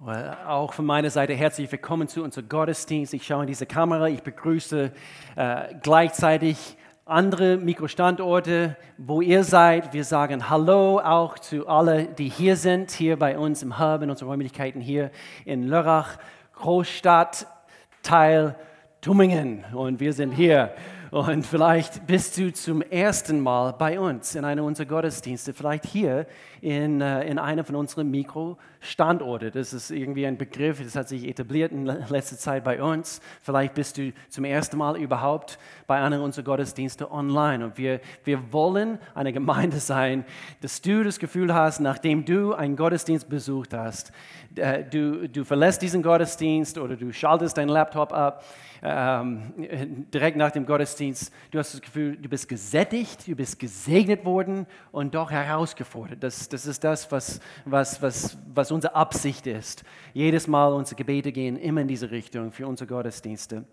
Well, auch von meiner Seite herzlich willkommen zu unserem Gottesdienst. Ich schaue in diese Kamera, ich begrüße äh, gleichzeitig andere Mikrostandorte, wo ihr seid. Wir sagen Hallo auch zu allen, die hier sind, hier bei uns im Hub, in unseren Räumlichkeiten hier in Lörrach, Großstadt, Teil Tummingen. Und wir sind hier. Und vielleicht bist du zum ersten Mal bei uns in einem unserer Gottesdienste, vielleicht hier in, äh, in einem von unseren Mikrostandorten. Das ist irgendwie ein Begriff, das hat sich etabliert in letzter Zeit bei uns. Vielleicht bist du zum ersten Mal überhaupt bei einem unserer Gottesdienste online. Und wir, wir wollen eine Gemeinde sein, dass du das Gefühl hast, nachdem du einen Gottesdienst besucht hast, äh, du, du verlässt diesen Gottesdienst oder du schaltest deinen Laptop ab ähm, direkt nach dem Gottesdienst, du hast das Gefühl, du bist gesättigt, du bist gesegnet worden und doch herausgefordert. Das, das ist das, was, was, was, was unsere Absicht ist. Jedes Mal unsere Gebete gehen immer in diese Richtung für unsere Gottesdienste.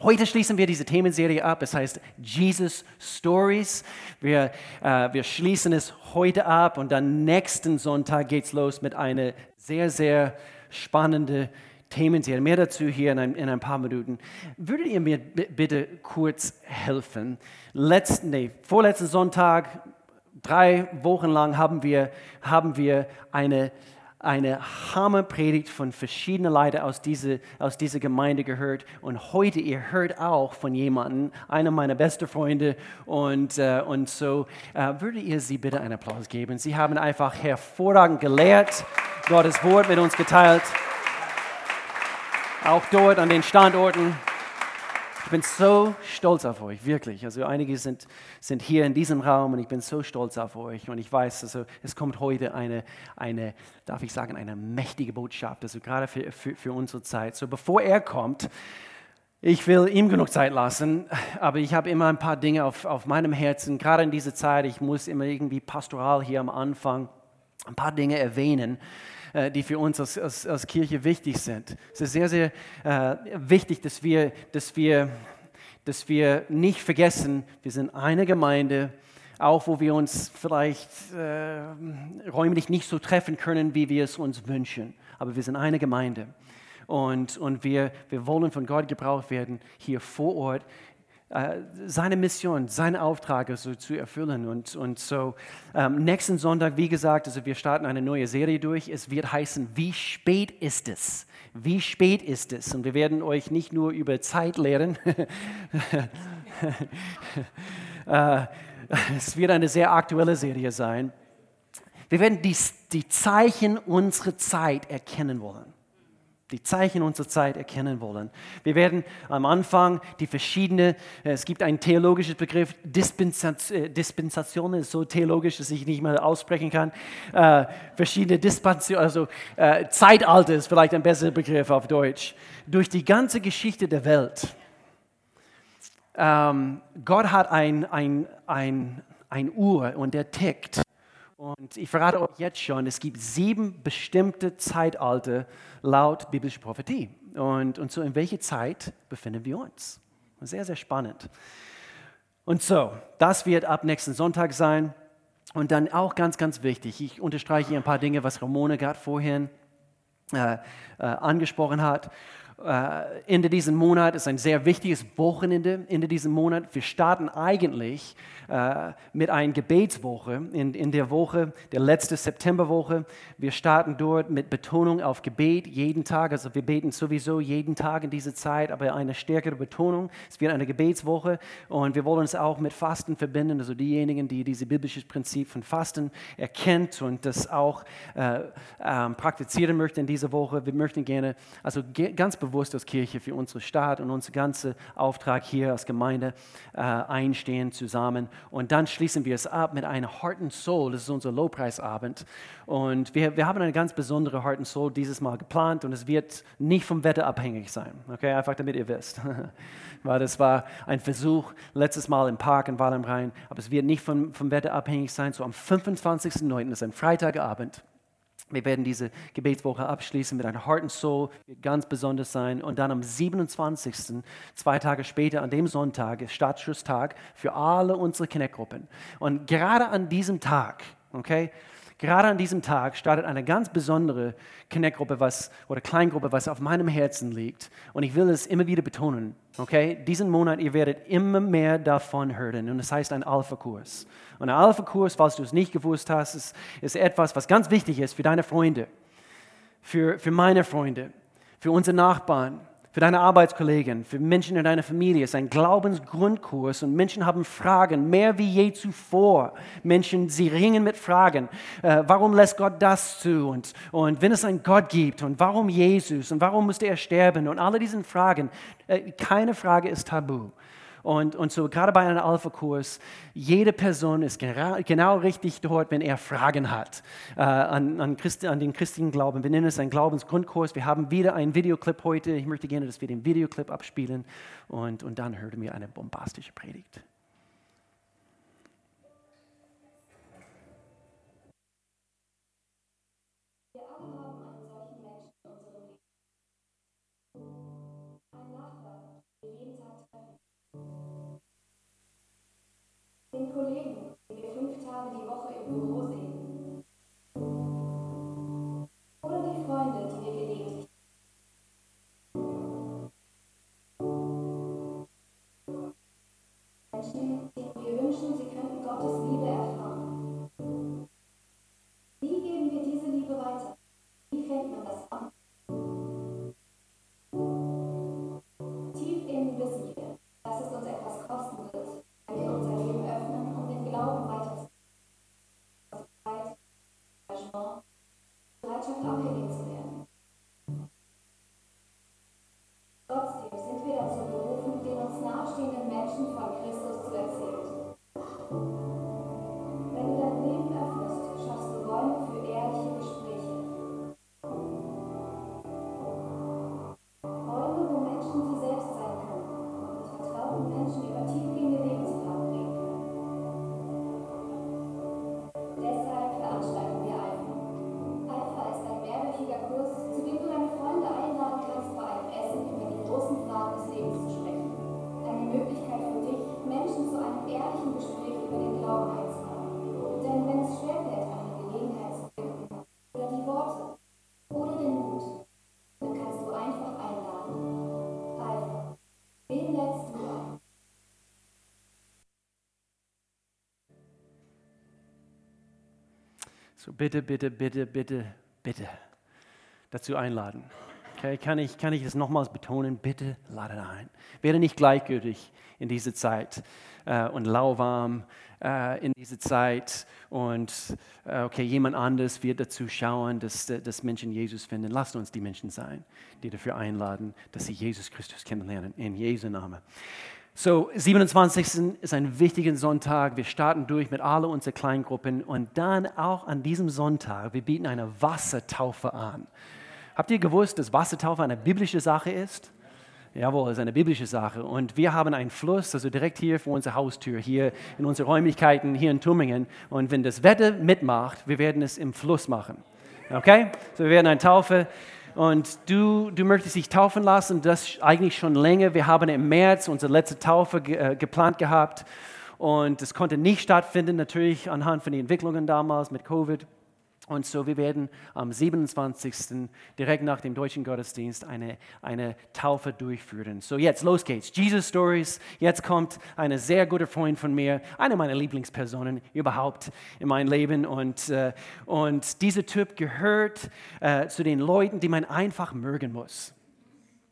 Heute schließen wir diese Themenserie ab. Es heißt Jesus Stories. Wir, äh, wir schließen es heute ab und dann nächsten Sonntag geht es los mit einer sehr, sehr spannenden Sehen. Mehr dazu hier in ein, in ein paar Minuten. Würdet ihr mir bitte kurz helfen? Letzten, nee, vorletzten Sonntag, drei Wochen lang haben wir, haben wir eine, eine Hammerpredigt von verschiedenen Leuten aus dieser, aus dieser Gemeinde gehört. Und heute, ihr hört auch von jemandem, einer meiner besten Freunde. Und, äh, und so äh, würdet ihr sie bitte einen Applaus geben. Sie haben einfach hervorragend gelehrt, Gottes Wort mit uns geteilt auch dort an den Standorten. Ich bin so stolz auf euch, wirklich. Also einige sind, sind hier in diesem Raum und ich bin so stolz auf euch. Und ich weiß, also es kommt heute eine, eine darf ich sagen, eine mächtige Botschaft, also gerade für, für, für unsere Zeit. So bevor er kommt, ich will ihm genug Zeit lassen, aber ich habe immer ein paar Dinge auf, auf meinem Herzen, gerade in dieser Zeit. Ich muss immer irgendwie pastoral hier am Anfang ein paar Dinge erwähnen. Äh, die für uns als, als, als Kirche wichtig sind. Es ist sehr, sehr äh, wichtig, dass wir, dass, wir, dass wir nicht vergessen, wir sind eine Gemeinde, auch wo wir uns vielleicht äh, räumlich nicht so treffen können, wie wir es uns wünschen. Aber wir sind eine Gemeinde. Und, und wir, wir wollen von Gott gebraucht werden, hier vor Ort seine Mission, seinen Auftrag also zu erfüllen. Und, und so ähm, nächsten Sonntag, wie gesagt, also wir starten eine neue Serie durch. Es wird heißen, wie spät ist es? Wie spät ist es? Und wir werden euch nicht nur über Zeit lehren. äh, es wird eine sehr aktuelle Serie sein. Wir werden die, die Zeichen unserer Zeit erkennen wollen die Zeichen unserer Zeit erkennen wollen. Wir werden am Anfang die verschiedenen, äh, es gibt ein theologisches Begriff, Dispensation, äh, Dispensation ist so theologisch, dass ich nicht mehr aussprechen kann. Äh, verschiedene Dispensationen, also äh, Zeitalter ist vielleicht ein besserer Begriff auf Deutsch. Durch die ganze Geschichte der Welt. Ähm, Gott hat ein, ein, ein, ein Uhr und der tickt. Und ich verrate euch jetzt schon, es gibt sieben bestimmte Zeitalter laut biblischer Prophetie. Und, und so, in welcher Zeit befinden wir uns? Sehr, sehr spannend. Und so, das wird ab nächsten Sonntag sein. Und dann auch ganz, ganz wichtig, ich unterstreiche hier ein paar Dinge, was Ramone gerade vorhin äh, äh, angesprochen hat. Äh, Ende diesen Monat ist ein sehr wichtiges Wochenende. Ende diesen Monat. Wir starten eigentlich äh, mit einer Gebetswoche in, in der Woche, der letzte Septemberwoche. Wir starten dort mit Betonung auf Gebet jeden Tag. Also wir beten sowieso jeden Tag in dieser Zeit, aber eine stärkere Betonung. Es wird eine Gebetswoche und wir wollen es auch mit Fasten verbinden. Also diejenigen, die dieses biblische Prinzip von Fasten erkennt und das auch äh, äh, praktizieren möchten in dieser Woche. Wir möchten gerne, also ganz bewusst als Kirche für unsere Stadt und unseren ganzen Auftrag hier als Gemeinde äh, einstehen zusammen und dann schließen wir es ab mit einer Heart and Soul. Das ist unser Lobpreisabend. Und wir, wir haben eine ganz besondere Heart and Soul dieses Mal geplant und es wird nicht vom Wetter abhängig sein. Okay, einfach damit ihr wisst. Weil das war ein Versuch letztes Mal im Park in Wall am Rhein, aber es wird nicht vom, vom Wetter abhängig sein. So am 25.09., das ist ein Freitagabend, wir werden diese Gebetswoche abschließen mit einer Heart and Soul, wird ganz besonders sein. Und dann am 27., zwei Tage später, an dem Sonntag, ist Startschlusstag für alle unsere Connect-Gruppen. Und gerade an diesem Tag, okay, Gerade an diesem Tag startet eine ganz besondere Connect-Gruppe was, oder Kleingruppe, was auf meinem Herzen liegt. Und ich will es immer wieder betonen. Okay? Diesen Monat, ihr werdet immer mehr davon hören. Und das heißt ein Alpha-Kurs. Und ein Alpha-Kurs, falls du es nicht gewusst hast, ist, ist etwas, was ganz wichtig ist für deine Freunde, für, für meine Freunde, für unsere Nachbarn, für deine Arbeitskollegen, für Menschen in deiner Familie. Es ist ein Glaubensgrundkurs und Menschen haben Fragen, mehr wie je zuvor. Menschen, sie ringen mit Fragen. Äh, warum lässt Gott das zu? Und, und wenn es einen Gott gibt und warum Jesus und warum musste er sterben? Und alle diese Fragen, äh, keine Frage ist tabu. Und, und so gerade bei einem Alpha-Kurs, jede Person ist genau, richtig dort, wenn er Fragen hat äh, an, an, Christi, an, den christlichen Glauben. Wir nennen es einen Glaubensgrundkurs. Wir haben wieder einen Videoclip heute. Ich möchte gerne, dass wir den Videoclip abspielen und, und dann hören wir eine bombastische Predigt. Den Kollegen, So bitte, bitte, bitte, bitte, bitte dazu einladen. Okay, kann ich, kann ich es nochmals betonen? Bitte lade ein. Werde nicht gleichgültig in diese Zeit äh, und lauwarm äh, in diese Zeit und äh, okay, jemand anderes wird dazu schauen, dass, dass Menschen Jesus finden. Lasst uns die Menschen sein, die dafür einladen, dass sie Jesus Christus kennenlernen. In Jesu Namen. So, 27. ist ein wichtiger Sonntag. Wir starten durch mit all unseren Kleingruppen und dann auch an diesem Sonntag, wir bieten eine Wassertaufe an. Habt ihr gewusst, dass Wassertaufe eine biblische Sache ist? Jawohl, es ist eine biblische Sache. Und wir haben einen Fluss, also direkt hier vor unserer Haustür, hier in unseren Räumlichkeiten, hier in Tummingen. Und wenn das Wetter mitmacht, wir werden es im Fluss machen. Okay? So, wir werden eine Taufe. Und du, du möchtest dich taufen lassen, das eigentlich schon länger. Wir haben im März unsere letzte Taufe ge äh, geplant gehabt. Und es konnte nicht stattfinden, natürlich anhand von den Entwicklungen damals mit Covid. Und so, wir werden am 27. direkt nach dem deutschen Gottesdienst eine, eine Taufe durchführen. So, jetzt los geht's. Jesus Stories. Jetzt kommt ein sehr guter Freund von mir, eine meiner Lieblingspersonen überhaupt in meinem Leben. Und, äh, und dieser Typ gehört äh, zu den Leuten, die man einfach mögen muss.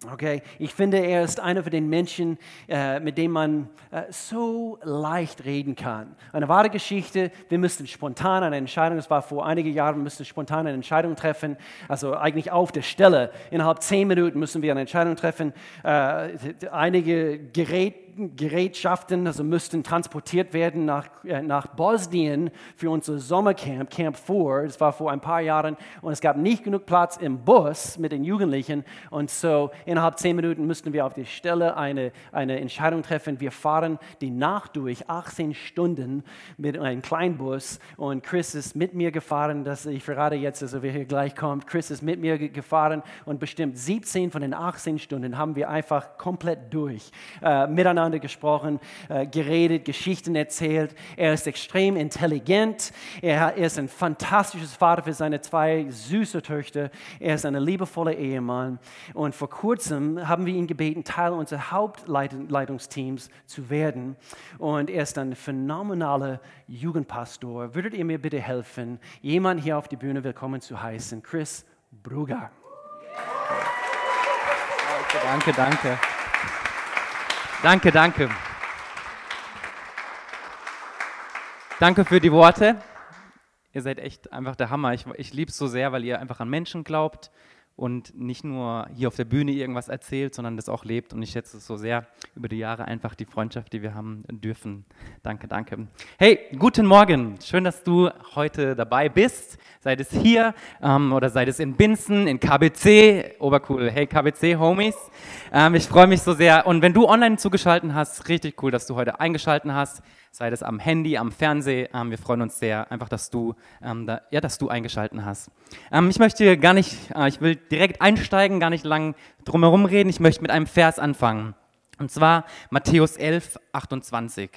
Okay, ich finde, er ist einer von den Menschen, äh, mit denen man äh, so leicht reden kann. Eine wahre Geschichte, wir müssten spontan eine Entscheidung, das war vor einigen Jahren, wir müssten spontan eine Entscheidung treffen, also eigentlich auf der Stelle. Innerhalb zehn Minuten müssen wir eine Entscheidung treffen. Äh, einige Geräte Gerätschaften also müssten transportiert werden nach, äh, nach Bosnien für unser Sommercamp, Camp 4. Das war vor ein paar Jahren und es gab nicht genug Platz im Bus mit den Jugendlichen und so innerhalb zehn Minuten müssten wir auf die Stelle eine, eine Entscheidung treffen. Wir fahren die Nacht durch, 18 Stunden mit einem Kleinbus und Chris ist mit mir gefahren, das ich verrate jetzt, also wer hier gleich kommt. Chris ist mit mir gefahren und bestimmt 17 von den 18 Stunden haben wir einfach komplett durch äh, miteinander miteinander gesprochen, äh, geredet, Geschichten erzählt. Er ist extrem intelligent. Er, er ist ein fantastisches Vater für seine zwei süße Töchter. Er ist ein liebevoller Ehemann. Und vor kurzem haben wir ihn gebeten, Teil unseres Hauptleitungsteams zu werden. Und er ist ein phänomenaler Jugendpastor. Würdet ihr mir bitte helfen, jemanden hier auf die Bühne willkommen zu heißen? Chris Brugger. Danke, danke. Danke, danke. Danke für die Worte. Ihr seid echt einfach der Hammer. Ich, ich liebe es so sehr, weil ihr einfach an Menschen glaubt und nicht nur hier auf der Bühne irgendwas erzählt, sondern das auch lebt. Und ich schätze es so sehr über die Jahre einfach die Freundschaft, die wir haben dürfen. Danke, danke. Hey, guten Morgen. Schön, dass du heute dabei bist. Sei es hier ähm, oder sei es in Binzen, in KBC. Obercool. Hey, KBC, Homies. Ähm, ich freue mich so sehr. Und wenn du online zugeschaltet hast, richtig cool, dass du heute eingeschaltet hast sei das am Handy, am Fernsehen. Ähm, wir freuen uns sehr, einfach, dass du, ähm, da, ja, dass du eingeschaltet hast. Ähm, ich möchte gar nicht, äh, ich will direkt einsteigen, gar nicht lang drumherum reden. Ich möchte mit einem Vers anfangen. Und zwar Matthäus 11, 28.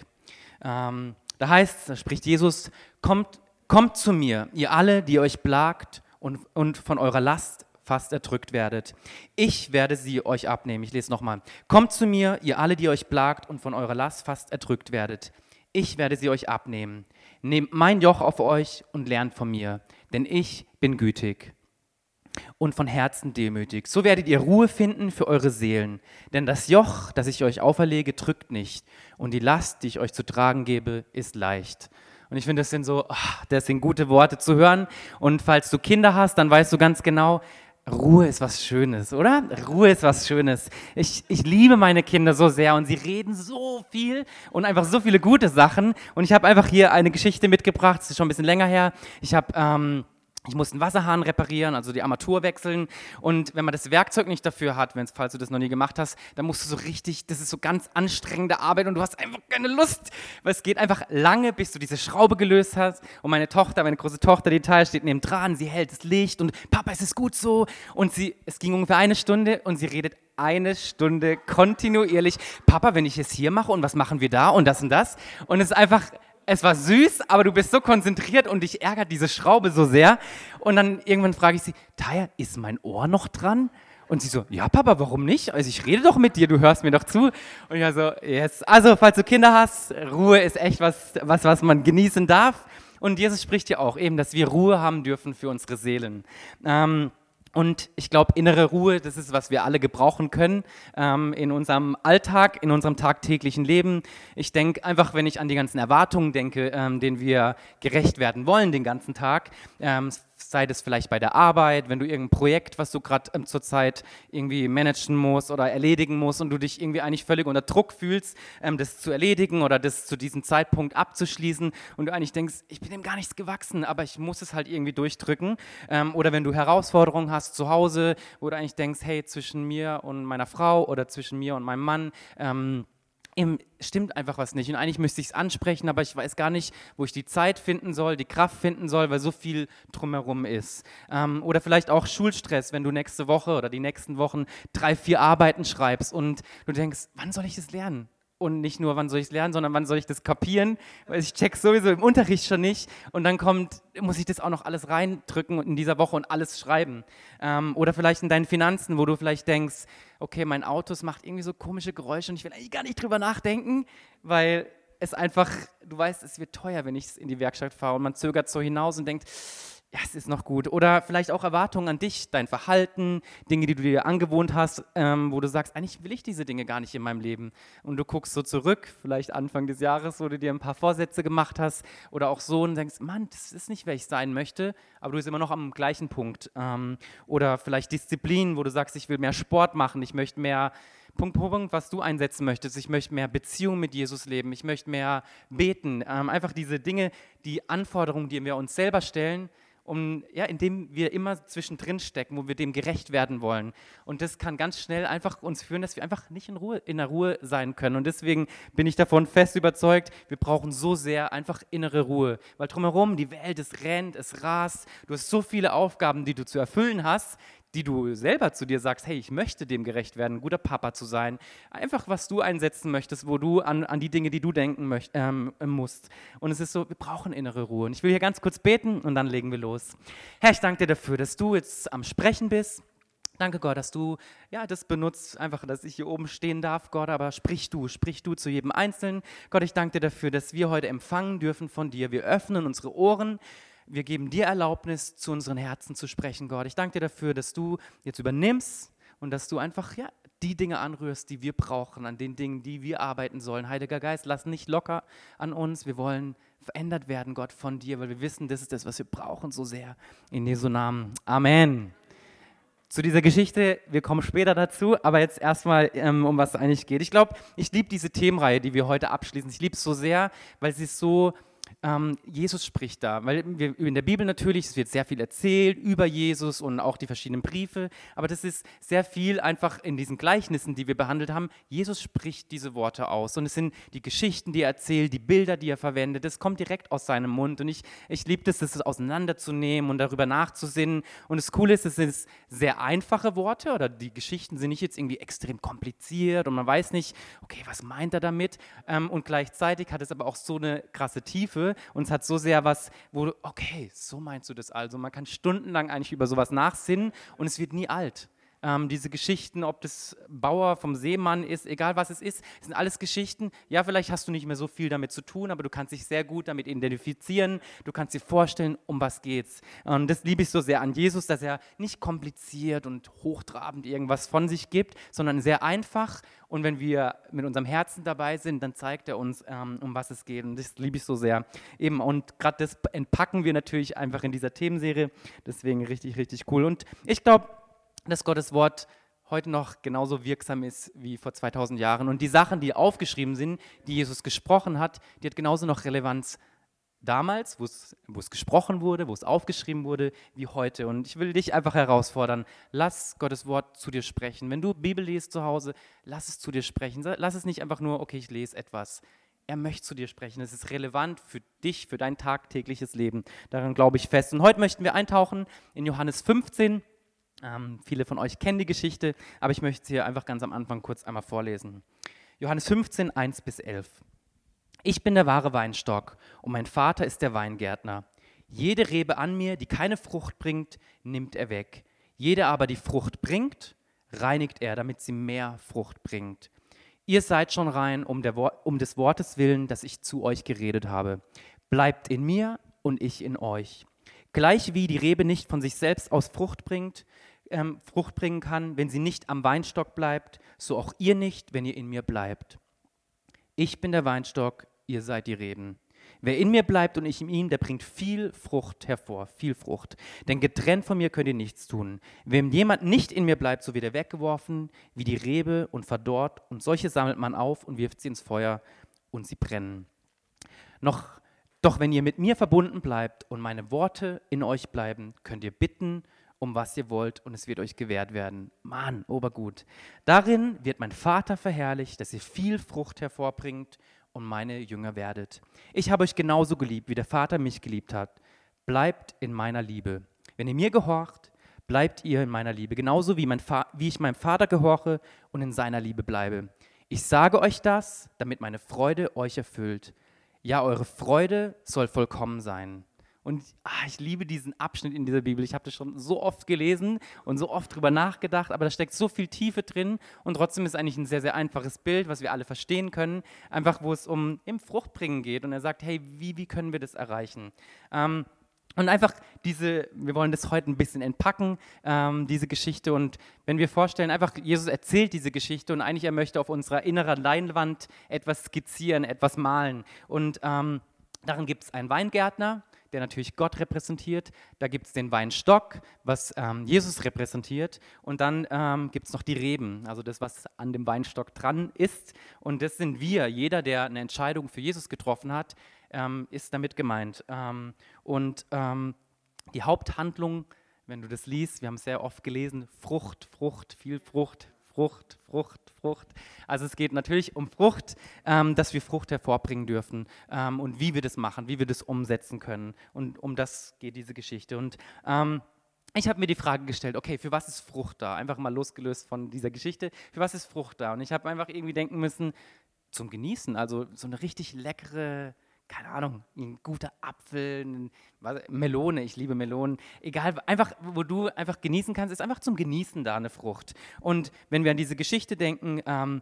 Ähm, da heißt, da spricht Jesus, kommt, kommt zu mir, ihr alle, die euch plagt und, und von eurer Last fast erdrückt werdet. Ich werde sie euch abnehmen. Ich lese nochmal. Kommt zu mir, ihr alle, die euch plagt und von eurer Last fast erdrückt werdet ich werde sie euch abnehmen. Nehmt mein Joch auf euch und lernt von mir, denn ich bin gütig und von Herzen demütig. So werdet ihr Ruhe finden für eure Seelen. Denn das Joch, das ich euch auferlege, drückt nicht. Und die Last, die ich euch zu tragen gebe, ist leicht. Und ich finde, das sind so, ach, das sind gute Worte zu hören. Und falls du Kinder hast, dann weißt du ganz genau, Ruhe ist was Schönes, oder? Ruhe ist was Schönes. Ich, ich liebe meine Kinder so sehr und sie reden so viel und einfach so viele gute Sachen. Und ich habe einfach hier eine Geschichte mitgebracht, das ist schon ein bisschen länger her. Ich habe ähm, ich musste einen Wasserhahn reparieren, also die Armatur wechseln. Und wenn man das Werkzeug nicht dafür hat, wenn falls du das noch nie gemacht hast, dann musst du so richtig, das ist so ganz anstrengende Arbeit und du hast einfach keine Lust, weil es geht einfach lange, bis du diese Schraube gelöst hast. Und meine Tochter, meine große Tochter, die Teil steht neben dran, sie hält das Licht und Papa, es ist gut so. Und sie, es ging ungefähr eine Stunde und sie redet eine Stunde kontinuierlich. Papa, wenn ich es hier mache und was machen wir da und das und das. Und es ist einfach es war süß, aber du bist so konzentriert und dich ärgert diese Schraube so sehr. Und dann irgendwann frage ich sie, Taya, ist mein Ohr noch dran? Und sie so, ja, Papa, warum nicht? Also ich rede doch mit dir, du hörst mir doch zu. Und ich so, yes. Also, falls du Kinder hast, Ruhe ist echt was, was, was man genießen darf. Und Jesus spricht ja auch eben, dass wir Ruhe haben dürfen für unsere Seelen. Ähm, und ich glaube, innere Ruhe, das ist, was wir alle gebrauchen können ähm, in unserem Alltag, in unserem tagtäglichen Leben. Ich denke einfach, wenn ich an die ganzen Erwartungen denke, ähm, denen wir gerecht werden wollen den ganzen Tag, ähm, sei das vielleicht bei der Arbeit, wenn du irgendein Projekt, was du gerade ähm, zurzeit irgendwie managen musst oder erledigen musst und du dich irgendwie eigentlich völlig unter Druck fühlst, ähm, das zu erledigen oder das zu diesem Zeitpunkt abzuschließen und du eigentlich denkst, ich bin dem gar nichts gewachsen, aber ich muss es halt irgendwie durchdrücken. Ähm, oder wenn du Herausforderungen hast zu Hause, wo du eigentlich denkst, hey, zwischen mir und meiner Frau oder zwischen mir und meinem Mann, ähm, stimmt einfach was nicht. Und eigentlich müsste ich es ansprechen, aber ich weiß gar nicht, wo ich die Zeit finden soll, die Kraft finden soll, weil so viel drumherum ist. Ähm, oder vielleicht auch Schulstress, wenn du nächste Woche oder die nächsten Wochen drei, vier Arbeiten schreibst und du denkst, wann soll ich das lernen? Und nicht nur, wann soll ich es lernen, sondern wann soll ich das kapieren, weil ich check sowieso im Unterricht schon nicht und dann kommt, muss ich das auch noch alles reindrücken in dieser Woche und alles schreiben. Ähm, oder vielleicht in deinen Finanzen, wo du vielleicht denkst, okay, mein Auto macht irgendwie so komische Geräusche und ich will eigentlich gar nicht drüber nachdenken, weil es einfach, du weißt, es wird teuer, wenn ich es in die Werkstatt fahre und man zögert so hinaus und denkt, ja, es ist noch gut. Oder vielleicht auch Erwartungen an dich, dein Verhalten, Dinge, die du dir angewohnt hast, ähm, wo du sagst, eigentlich will ich diese Dinge gar nicht in meinem Leben. Und du guckst so zurück, vielleicht Anfang des Jahres, wo du dir ein paar Vorsätze gemacht hast oder auch so und denkst, Mann, das ist nicht, wer ich sein möchte, aber du bist immer noch am gleichen Punkt. Ähm, oder vielleicht Disziplin, wo du sagst, ich will mehr Sport machen, ich möchte mehr Punkt, Punkt, was du einsetzen möchtest. Ich möchte mehr Beziehung mit Jesus leben. Ich möchte mehr beten. Ähm, einfach diese Dinge, die Anforderungen, die wir uns selber stellen, um, ja, indem wir immer zwischendrin stecken, wo wir dem gerecht werden wollen. Und das kann ganz schnell einfach uns führen, dass wir einfach nicht in, Ruhe, in der Ruhe sein können. Und deswegen bin ich davon fest überzeugt, wir brauchen so sehr einfach innere Ruhe. Weil drumherum, die Welt, es rennt, es rast, du hast so viele Aufgaben, die du zu erfüllen hast, die du selber zu dir sagst, hey, ich möchte dem gerecht werden, ein guter Papa zu sein. Einfach, was du einsetzen möchtest, wo du an, an die Dinge, die du denken möcht, ähm, musst. Und es ist so, wir brauchen innere Ruhe. Und ich will hier ganz kurz beten und dann legen wir los. Herr, ich danke dir dafür, dass du jetzt am Sprechen bist. Danke Gott, dass du ja das benutzt, einfach, dass ich hier oben stehen darf, Gott, aber sprich du, sprich du zu jedem Einzelnen. Gott, ich danke dir dafür, dass wir heute empfangen dürfen von dir. Wir öffnen unsere Ohren, wir geben dir Erlaubnis, zu unseren Herzen zu sprechen, Gott. Ich danke dir dafür, dass du jetzt übernimmst und dass du einfach ja, die Dinge anrührst, die wir brauchen, an den Dingen, die wir arbeiten sollen. Heiliger Geist, lass nicht locker an uns. Wir wollen verändert werden, Gott, von dir, weil wir wissen, das ist das, was wir brauchen so sehr. In Jesu Namen. Amen. Zu dieser Geschichte, wir kommen später dazu, aber jetzt erstmal, ähm, um was es eigentlich geht. Ich glaube, ich liebe diese Themenreihe, die wir heute abschließen. Ich liebe es so sehr, weil sie so ähm, Jesus spricht da, weil wir in der Bibel natürlich, es wird sehr viel erzählt über Jesus und auch die verschiedenen Briefe, aber das ist sehr viel einfach in diesen Gleichnissen, die wir behandelt haben. Jesus spricht diese Worte aus und es sind die Geschichten, die er erzählt, die Bilder, die er verwendet, das kommt direkt aus seinem Mund und ich, ich liebe das, das auseinanderzunehmen und darüber nachzusinnen. Und das Coole ist, es sind sehr einfache Worte oder die Geschichten sind nicht jetzt irgendwie extrem kompliziert und man weiß nicht, okay, was meint er damit? Ähm, und gleichzeitig hat es aber auch so eine krasse Tiefe, Und es hat so sehr was, wo du, okay, so meinst du das also. Man kann stundenlang eigentlich über sowas nachsinnen und es wird nie alt. Ähm, diese Geschichten, ob das Bauer vom Seemann ist, egal was es ist, sind alles Geschichten. Ja, vielleicht hast du nicht mehr so viel damit zu tun, aber du kannst dich sehr gut damit identifizieren. Du kannst dir vorstellen, um was geht's. Und das liebe ich so sehr an Jesus, dass er nicht kompliziert und hochtrabend irgendwas von sich gibt, sondern sehr einfach. Und wenn wir mit unserem Herzen dabei sind, dann zeigt er uns, ähm, um was es geht. Und das liebe ich so sehr. Eben, und gerade das entpacken wir natürlich einfach in dieser Themenserie. Deswegen richtig, richtig cool. Und ich glaube, dass Gottes Wort heute noch genauso wirksam ist wie vor 2000 Jahren. Und die Sachen, die aufgeschrieben sind, die Jesus gesprochen hat, die hat genauso noch Relevanz damals, wo es, gesprochen wurde, wo es aufgeschrieben wurde, wie heute. Und ich will dich einfach herausfordern, lass Gottes Wort zu dir sprechen. Wenn du Bibel liest zu Hause, lass es zu dir sprechen. Lass es nicht einfach nur, okay, ich lese etwas. Er möchte zu dir sprechen. Es ist relevant für dich, für dein tagtägliches Leben. Daran glaube ich fest. Und heute möchten wir eintauchen in Johannes 15. Ähm, viele von euch kennen die Geschichte, aber ich möchte sie einfach ganz am Anfang kurz einmal vorlesen. Johannes 15, 1 bis 11. Ich bin der wahre Weinstock und mein Vater ist der Weingärtner. Jede Rebe an mir, die keine Frucht bringt, nimmt er weg. Jede aber, die Frucht bringt, reinigt er, damit sie mehr Frucht bringt. Ihr seid schon rein um, um des Wortes willen, das ich zu euch geredet habe. Bleibt in mir und ich in euch. Gleich wie die Rebe nicht von sich selbst aus Frucht bringt, ähm, Frucht bringen kann, wenn sie nicht am Weinstock bleibt, so auch ihr nicht, wenn ihr in mir bleibt. Ich bin der Weinstock, ihr seid die Reben. Wer in mir bleibt und ich in ihm, der bringt viel Frucht hervor, viel Frucht. Denn getrennt von mir könnt ihr nichts tun. Wenn jemand nicht in mir bleibt, so wird er weggeworfen wie die Rebe und verdorrt. Und solche sammelt man auf und wirft sie ins Feuer und sie brennen. Noch, doch wenn ihr mit mir verbunden bleibt und meine Worte in euch bleiben, könnt ihr bitten um was ihr wollt, und es wird euch gewährt werden. Mann, obergut. Darin wird mein Vater verherrlicht, dass ihr viel Frucht hervorbringt und meine Jünger werdet. Ich habe euch genauso geliebt, wie der Vater mich geliebt hat. Bleibt in meiner Liebe. Wenn ihr mir gehorcht, bleibt ihr in meiner Liebe, genauso wie, mein wie ich meinem Vater gehorche und in seiner Liebe bleibe. Ich sage euch das, damit meine Freude euch erfüllt. Ja, eure Freude soll vollkommen sein. Und ah, ich liebe diesen Abschnitt in dieser Bibel. Ich habe das schon so oft gelesen und so oft drüber nachgedacht, aber da steckt so viel Tiefe drin und trotzdem ist eigentlich ein sehr, sehr einfaches Bild, was wir alle verstehen können. Einfach, wo es um im Fruchtbringen geht und er sagt, hey, wie, wie können wir das erreichen? Ähm, und einfach diese, wir wollen das heute ein bisschen entpacken, ähm, diese Geschichte. Und wenn wir vorstellen, einfach Jesus erzählt diese Geschichte und eigentlich er möchte auf unserer inneren Leinwand etwas skizzieren, etwas malen. Und ähm, darin gibt es einen Weingärtner, der natürlich Gott repräsentiert. Da gibt es den Weinstock, was ähm, Jesus repräsentiert. Und dann ähm, gibt es noch die Reben, also das, was an dem Weinstock dran ist. Und das sind wir. Jeder, der eine Entscheidung für Jesus getroffen hat, ähm, ist damit gemeint. Ähm, und ähm, die Haupthandlung, wenn du das liest, wir haben es sehr oft gelesen, Frucht, Frucht, viel Frucht, Frucht, Frucht, Frucht. Also es geht natürlich um Frucht, ähm, dass wir Frucht hervorbringen dürfen ähm, und wie wir das machen, wie wir das umsetzen können. Und um das geht diese Geschichte. Und ähm, ich habe mir die Frage gestellt, okay, für was ist Frucht da? Einfach mal losgelöst von dieser Geschichte, für was ist Frucht da? Und ich habe einfach irgendwie denken müssen, zum Genießen, also so eine richtig leckere, keine Ahnung, ein guter Apfel, ein, was, Melone, ich liebe Melonen, egal, einfach, wo du einfach genießen kannst, ist einfach zum Genießen da eine Frucht. Und wenn wir an diese Geschichte denken, ähm,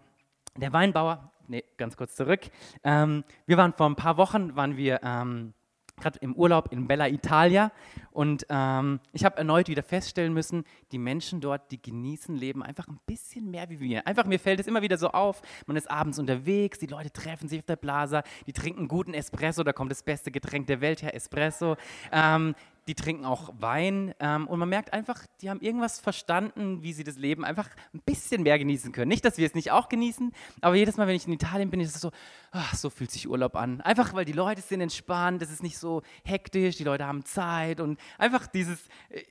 der Weinbauer, nee, ganz kurz zurück, ähm, wir waren vor ein paar Wochen, waren wir ähm, gerade im Urlaub in Bella Italia und ähm, ich habe erneut wieder feststellen müssen, die Menschen dort, die genießen Leben einfach ein bisschen mehr wie wir. Einfach mir fällt es immer wieder so auf, man ist abends unterwegs, die Leute treffen sich auf der Plaza, die trinken guten Espresso, da kommt das beste Getränk der Welt her, Espresso. Ähm, die trinken auch Wein ähm, und man merkt einfach, die haben irgendwas verstanden, wie sie das Leben einfach ein bisschen mehr genießen können. Nicht, dass wir es nicht auch genießen, aber jedes Mal, wenn ich in Italien bin, ist es so, ach, so fühlt sich Urlaub an. Einfach, weil die Leute sind entspannt, es ist nicht so hektisch, die Leute haben Zeit und einfach dieses,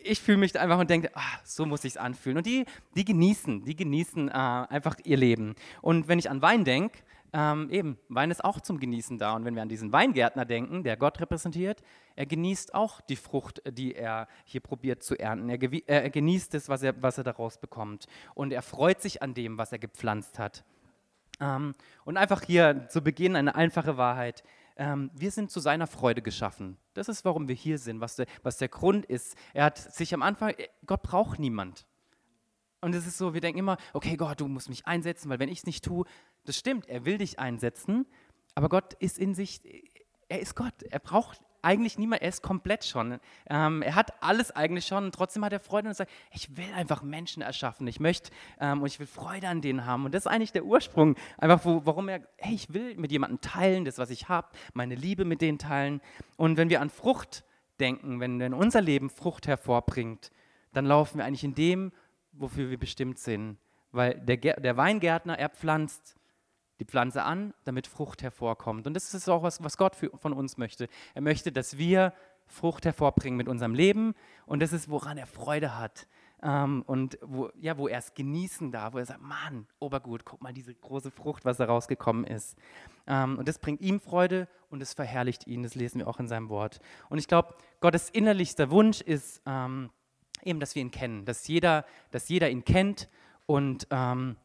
ich fühle mich einfach und denke, ach, so muss ich es anfühlen. Und die, die genießen, die genießen äh, einfach ihr Leben. Und wenn ich an Wein denke, ähm, eben, Wein ist auch zum Genießen da. Und wenn wir an diesen Weingärtner denken, der Gott repräsentiert, er genießt auch die Frucht, die er hier probiert zu ernten. Er, äh, er genießt es, was er, was er daraus bekommt. Und er freut sich an dem, was er gepflanzt hat. Ähm, und einfach hier zu Beginn eine einfache Wahrheit. Ähm, wir sind zu seiner Freude geschaffen. Das ist, warum wir hier sind, was der, was der Grund ist. Er hat sich am Anfang, Gott braucht niemand. Und es ist so, wir denken immer, okay, Gott, du musst mich einsetzen, weil wenn ich es nicht tue, das stimmt, er will dich einsetzen, aber Gott ist in sich, er ist Gott, er braucht eigentlich niemand, er ist komplett schon. Ähm, er hat alles eigentlich schon und trotzdem hat er Freude und sagt, ich will einfach Menschen erschaffen, ich möchte ähm, und ich will Freude an denen haben. Und das ist eigentlich der Ursprung, einfach wo, warum er, hey, ich will mit jemandem teilen, das, was ich habe, meine Liebe mit denen teilen. Und wenn wir an Frucht denken, wenn, wenn unser Leben Frucht hervorbringt, dann laufen wir eigentlich in dem, wofür wir bestimmt sind. Weil der, der Weingärtner, er pflanzt die Pflanze an, damit Frucht hervorkommt. Und das ist auch was, was Gott für, von uns möchte. Er möchte, dass wir Frucht hervorbringen mit unserem Leben und das ist, woran er Freude hat. Ähm, und wo, ja, wo er es genießen darf, wo er sagt, Mann, Obergut, guck mal diese große Frucht, was da rausgekommen ist. Ähm, und das bringt ihm Freude und es verherrlicht ihn, das lesen wir auch in seinem Wort. Und ich glaube, Gottes innerlichster Wunsch ist ähm, eben, dass wir ihn kennen, dass jeder, dass jeder ihn kennt und ähm,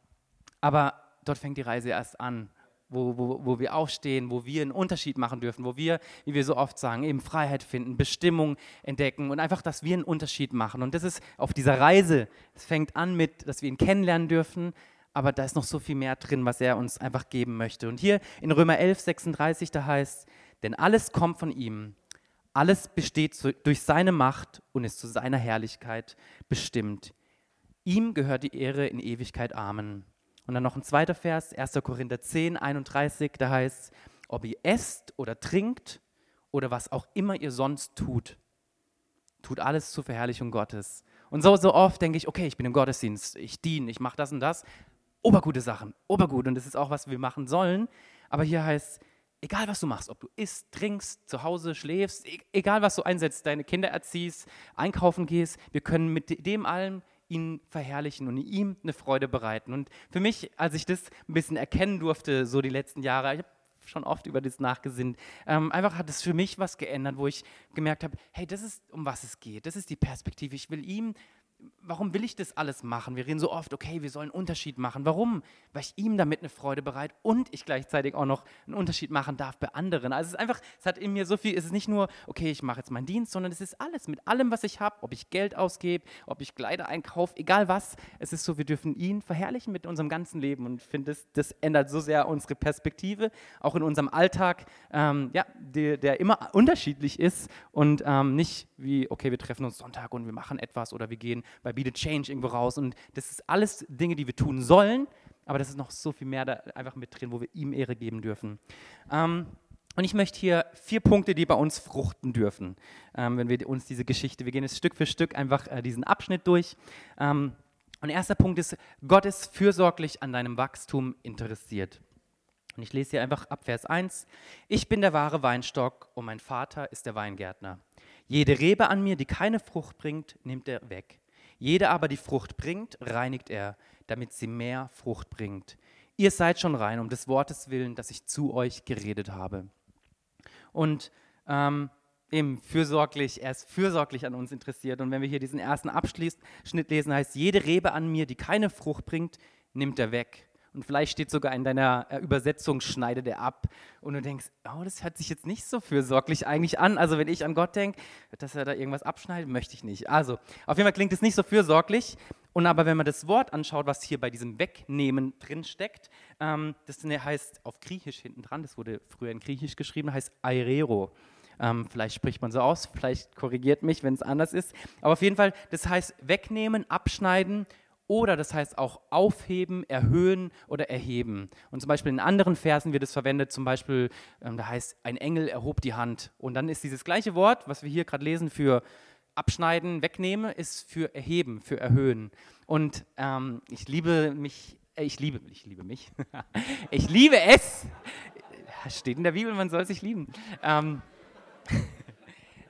aber dort fängt die Reise erst an, wo, wo, wo wir aufstehen, wo wir einen Unterschied machen dürfen, wo wir, wie wir so oft sagen, eben Freiheit finden, Bestimmung entdecken und einfach, dass wir einen Unterschied machen. Und das ist auf dieser Reise, es fängt an mit, dass wir ihn kennenlernen dürfen, aber da ist noch so viel mehr drin, was er uns einfach geben möchte. Und hier in Römer 11, 36, da heißt, denn alles kommt von ihm, alles besteht durch seine Macht und ist zu seiner Herrlichkeit bestimmt. Ihm gehört die Ehre in Ewigkeit. Amen. Und dann noch ein zweiter Vers, 1. Korinther 10, 31, da heißt, ob ihr esst oder trinkt oder was auch immer ihr sonst tut, tut alles zur Verherrlichung Gottes. Und so, so oft denke ich, okay, ich bin im Gottesdienst, ich diene, ich mache das und das. Obergute Sachen, obergut. Und das ist auch, was wir machen sollen. Aber hier heißt, egal was du machst, ob du isst, trinkst, zu Hause schläfst, e-, egal was du einsetzt, deine Kinder erziehst, einkaufen gehst, wir können mit dem allem ihn verherrlichen und ihm eine Freude bereiten. Und für mich, als ich das ein bisschen erkennen durfte, so die letzten Jahre, ich habe schon oft über das nachgesinnt, ähm, einfach hat es für mich was geändert, wo ich gemerkt habe, hey, das ist, um was es geht, das ist die Perspektive. Ich will ihm warum will ich das alles machen? Wir reden so oft, okay, wir sollen einen Unterschied machen. Warum? Weil ich ihm damit eine Freude bereit und ich gleichzeitig auch noch einen Unterschied machen darf bei anderen. Also es ist einfach, es hat in mir so viel, es ist nicht nur, okay, ich mache jetzt meinen Dienst, sondern es ist alles, mit allem, was ich habe, ob ich Geld ausgebe, ob ich Kleider einkaufe, egal was. Es ist so, wir dürfen ihn verherrlichen mit unserem ganzen Leben und ich finde, das, das ändert so sehr unsere Perspektive, auch in unserem Alltag, ähm, ja, der, der, immer unterschiedlich ist und ähm, nicht wie, okay, wir treffen uns Sonntag und wir machen etwas oder wir gehen bei Be the Change irgendwo raus. Und das ist alles Dinge, die wir tun sollen, aber das ist noch so viel mehr da einfach mit drin, wo wir ihm Ehre geben dürfen. Ähm, und ich möchte hier vier Punkte, die bei uns fruchten dürfen, ähm, wenn wir uns diese Geschichte, wir gehen jetzt Stück für Stück einfach äh, diesen Abschnitt durch. Ähm, und erster Punkt ist, Gott ist fürsorglich an deinem Wachstum interessiert. Und ich lese hier einfach ab Vers 1. Ich bin der wahre Weinstock und mein Vater ist der Weingärtner. Jede Rebe an mir, die keine Frucht bringt, nimmt er weg. Jede aber, die Frucht bringt, reinigt er, damit sie mehr Frucht bringt. Ihr seid schon rein, um des Wortes willen, das ich zu euch geredet habe. Und ähm, eben fürsorglich, er ist fürsorglich an uns interessiert. Und wenn wir hier diesen ersten Abschnitt lesen, heißt, jede Rebe an mir, die keine Frucht bringt, nimmt er weg. Und vielleicht steht sogar in deiner äh, Übersetzung, schneidet er ab. Und du denkst, oh, das hört sich jetzt nicht so fürsorglich eigentlich an. Also wenn ich an Gott denke, dass er da irgendwas abschneidet, möchte ich nicht. Also auf jeden Fall klingt es nicht so fürsorglich. Und aber wenn man das Wort anschaut, was hier bei diesem Wegnehmen drin steckt, ähm, das heißt auf Griechisch hinten dran, das wurde früher in Griechisch geschrieben, heißt Aerero. Ähm, vielleicht spricht man so aus, vielleicht korrigiert mich, wenn es anders ist. Aber auf jeden Fall, das heißt wegnehmen, abschneiden oder das heißt auch aufheben, erhöhen oder erheben. Und zum Beispiel in anderen Versen wird es verwendet, zum Beispiel, ähm, da heißt, ein Engel erhob die Hand. Und dann ist dieses gleiche Wort, was wir hier gerade lesen, für abschneiden, wegnehmen, ist für erheben, für erhöhen. Und ähm, ich liebe mich, äh, ich liebe, ich liebe mich, ich liebe es. Steht in der Bibel, man soll sich lieben. Ähm,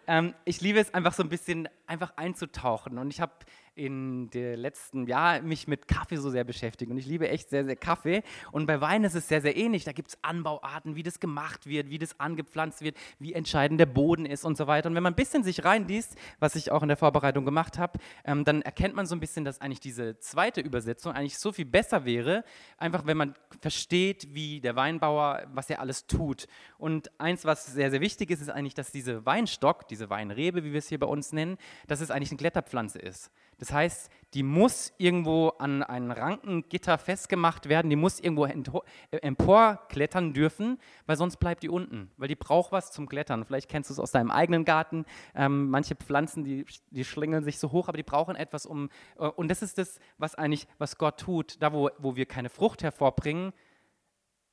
ähm, ich liebe es einfach so ein bisschen einfach einzutauchen. Und ich habe in der letzten Jahr mich mit Kaffee so sehr beschäftigt und ich liebe echt sehr, sehr Kaffee. Und bei Wein ist es sehr, sehr ähnlich. Da gibt es Anbauarten, wie das gemacht wird, wie das angepflanzt wird, wie entscheidend der Boden ist und so weiter. Und wenn man ein bisschen sich reinliest, was ich auch in der Vorbereitung gemacht habe, ähm, dann erkennt man so ein bisschen, dass eigentlich diese zweite Übersetzung eigentlich so viel besser wäre, einfach wenn man versteht, wie der Weinbauer, was er alles tut. Und eins, was sehr, sehr wichtig ist, ist eigentlich, dass diese Weinstock, diese Weinrebe, wie wir es hier bei uns nennen, dass es eigentlich eine Kletterpflanze ist. Das heißt, die muss irgendwo an ein Rankengitter festgemacht werden, die muss irgendwo äh, emporklettern dürfen, weil sonst bleibt die unten, weil die braucht was zum Klettern. Vielleicht kennst du es aus deinem eigenen Garten. Ähm, manche Pflanzen, die, die schlängeln sich so hoch, aber die brauchen etwas um. Äh, und das ist das, was eigentlich, was Gott tut, da wo, wo wir keine Frucht hervorbringen,